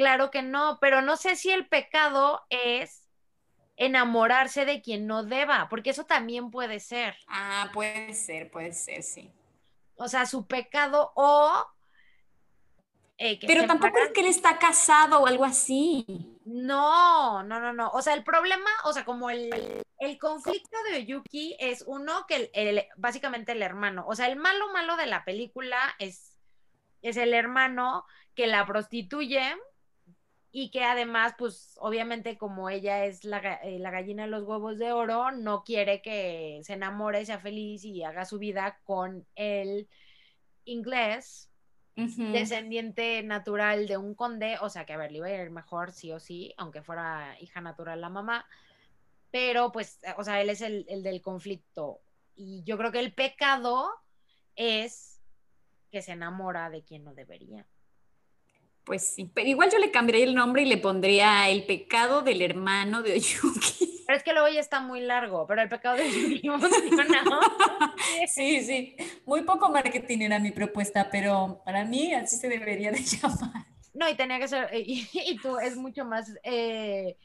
Claro que no, pero no sé si el pecado es enamorarse de quien no deba, porque eso también puede ser. Ah, puede ser, puede ser, sí. O sea, su pecado o... Eh, pero tampoco es que él está casado o algo así. No, no, no, no. O sea, el problema, o sea, como el, el conflicto de Yuki es uno que el, básicamente el hermano, o sea, el malo malo de la película es, es el hermano que la prostituye y que además, pues obviamente como ella es la, eh, la, gallina de los huevos de oro, no quiere que se enamore, sea feliz y haga su vida con el inglés, descendiente natural de un conde, o sea que a ver, le iba a ir mejor sí o sí, aunque fuera hija natural la mamá, pero pues, o sea, él es el, el del conflicto. Y yo creo que el pecado es que se enamora de quien no debería. Pues sí, pero igual yo le cambiaría el nombre y le pondría El pecado del hermano de Oyuki. Pero es que luego ya está muy largo, pero el pecado de Oyuki Sí, sí, muy poco marketing era mi propuesta, pero para mí así se debería de llamar. No, y tenía que ser, y, tú es mucho más, eh,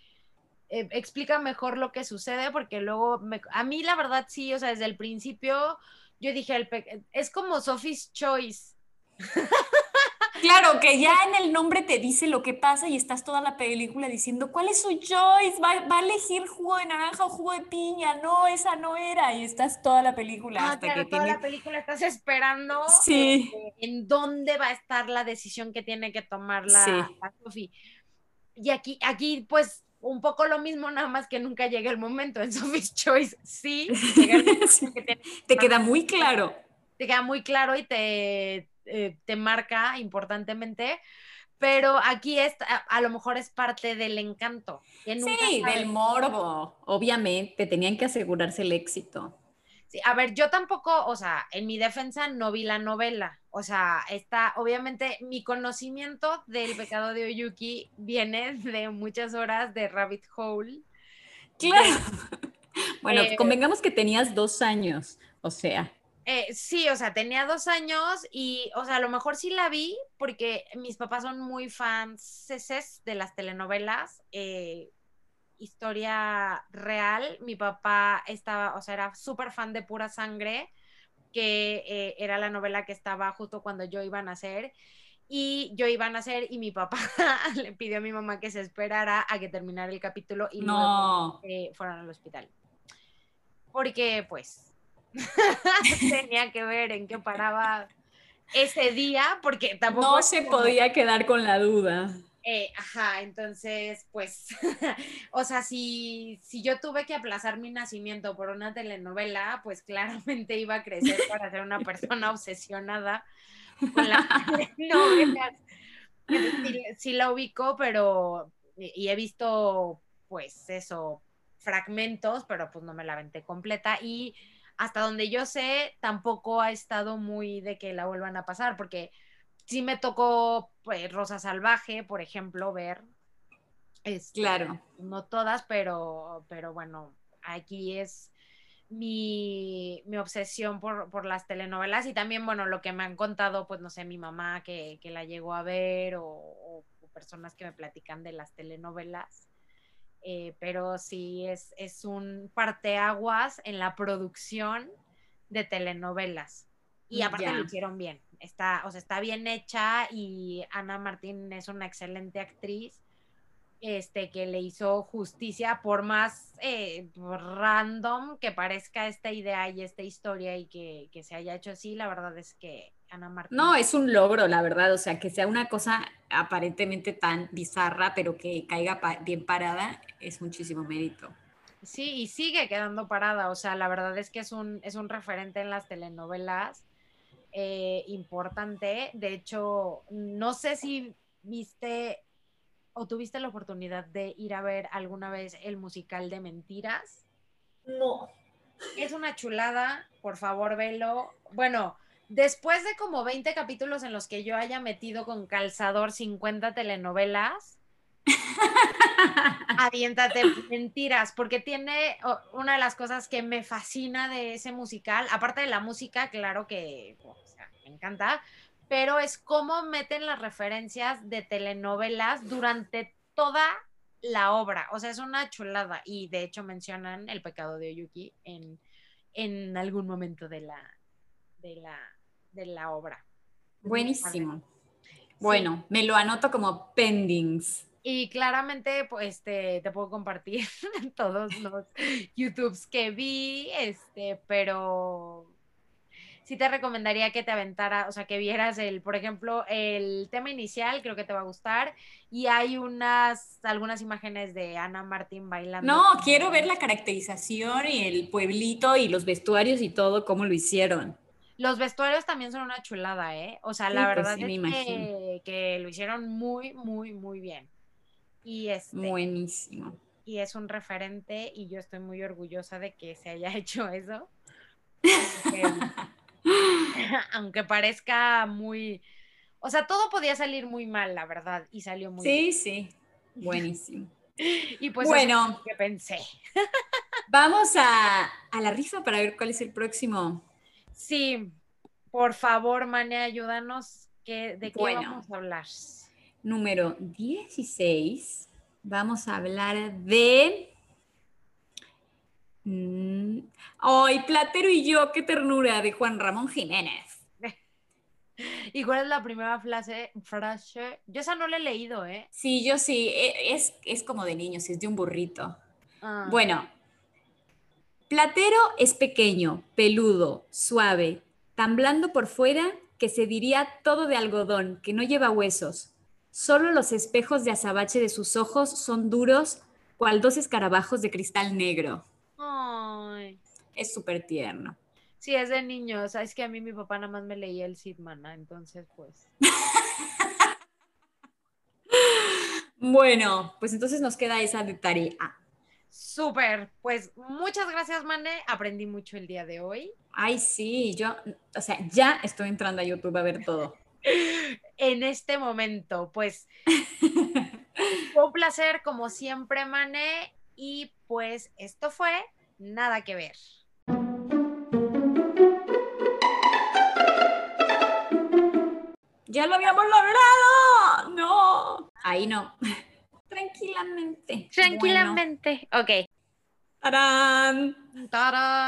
eh, explica mejor lo que sucede, porque luego, a mí la verdad sí, o sea, desde el principio yo dije, el es como Sophie's Choice. Claro, que ya en el nombre te dice lo que pasa y estás toda la película diciendo, ¿cuál es su choice? ¿Va, a elegir jugo de naranja o jugo de piña? No, esa no era. Y estás toda la película ah, hasta que toda la película estás esperando sí. Este, en dónde va a estar la decisión que tiene que tomar la, Sophie. Y aquí, aquí, pues, un poco lo mismo, nada más que nunca llega el momento. En Sophie's Choice, sí, te queda muy claro. Te queda muy claro y te eh, te marca importantemente, pero aquí es, a, lo mejor es parte del encanto. Sí, del morbo, obviamente, tenían que asegurarse el éxito. Sí, a ver, yo tampoco, o sea, en mi defensa no vi la novela, o sea, está, obviamente, mi conocimiento del pecado de Oyuki viene de muchas horas de Rabbit Hole. Claro. bueno, eh, convengamos que tenías dos años, o sea. Eh, sí, o sea, tenía dos años y, o sea, a lo mejor sí la vi porque mis papás son muy fans de las telenovelas. Eh, historia real, mi papá estaba, o sea, era súper fan de Pura Sangre, que eh, era la novela que estaba justo cuando yo iba a nacer. Y yo iba a nacer y mi papá le pidió a mi mamá que se esperara a que terminara el capítulo y no fueran al hospital. Porque, pues, tenía que ver en qué paraba ese día, porque tampoco... No se podía quedar con la duda. Eh, ajá, entonces, pues, o sea, si, si yo tuve que aplazar mi nacimiento por una telenovela, pues claramente iba a crecer para ser una persona obsesionada con la telenovela. Sí, la ubico, pero, y he visto, pues, eso, fragmentos, pero pues no me la aventé completa y hasta donde yo sé, tampoco ha estado muy de que la vuelvan a pasar, porque sí me tocó pues, Rosa Salvaje, por ejemplo, ver. Este, claro. No todas, pero, pero bueno, aquí es mi, obsesión por, las telenovelas y también, bueno, lo que me han contado, pues no sé, mi mamá que, la llegó a ver o personas que me platican de las telenovelas. Eh, pero sí es, es un parteaguas en la producción de telenovelas. Y aparte lo hicieron bien. Está, o sea, está bien hecha y Ana Martín es una excelente actriz. este, que le hizo justicia, por más eh, random que parezca esta idea y esta historia y que, que, se haya hecho así, la verdad es que Ana Martín. No, es un logro, la verdad, o sea, que sea una cosa aparentemente tan bizarra, pero que caiga pa bien parada, es muchísimo mérito. Sí, y sigue quedando parada, o sea, la verdad es que es un, es un referente en las telenovelas eh, importante. De hecho, no sé si viste o tuviste la oportunidad de ir a ver alguna vez el musical de Mentiras. No. Es una chulada, por favor, velo. Bueno, después de como 20 capítulos en los que yo haya metido con calzador 50 telenovelas, aviéntate mentiras, porque tiene una de las cosas que me fascina de ese musical, aparte de la música, claro que me encanta, pero es cómo meten las referencias de telenovelas durante toda la obra. O sea, es una chulada. Y de hecho mencionan el pecado de Oyuki en, en algún momento de la, de la, de la obra. Buenísimo. Bueno, me lo anoto como pendings. Y claramente, pues, te, te puedo compartir todos los YouTubes que vi, este, pero sí te recomendaría que te aventara, o sea, que vieras el, por ejemplo, el tema inicial, creo que te va a gustar, y hay unas, algunas imágenes de Ana Martín bailando. No, quiero ver la caracterización y el pueblito y los vestuarios y todo, cómo lo hicieron. Los vestuarios también son una chulada, ¿eh? O sea, la pues verdad es que, que, lo hicieron muy, muy, muy bien. Y este, Buenísimo. Y es un referente y yo estoy muy orgullosa de que se haya hecho eso. aunque parezca muy, o sea, todo podía salir muy mal, la verdad, y salió muy sí, bien. Sí, sí, buenísimo. y pues bueno, que pensé. vamos a, a, la rifa para ver cuál es el próximo. Sí, por favor, Mane, ayúdanos. Que, ¿De qué vamos a hablar? Número 16. Vamos a hablar de Mm. Ay, Platero y yo, qué ternura de Juan Ramón Jiménez. ¿Y cuál es la primera frase? frase? Yo esa no la he leído, ¿eh? Sí, yo sí. E, es, es como de niños, es de un burrito. Ah. Bueno, Platero es pequeño, peludo, suave, tan blando por fuera que se diría todo de algodón, que no lleva huesos. Solo los espejos de azabache de sus ojos son duros, cual dos escarabajos de cristal negro. Es súper tierno. Sí, es de niños. Sabes que a mí mi papá nada más me leía el Sidman, entonces pues. bueno, pues entonces nos queda esa de tarea. Súper, pues muchas gracias, Mane. Aprendí mucho el día de hoy. Ay, sí, yo, o sea, ya estoy entrando a YouTube a ver todo. en este momento, pues fue un placer como siempre, Mane. Y pues esto fue Nada que ver. Ya lo habíamos logrado. No. Ahí no. Tranquilamente. Tranquilamente. Ok. ¡Tarán! ¡Tarán!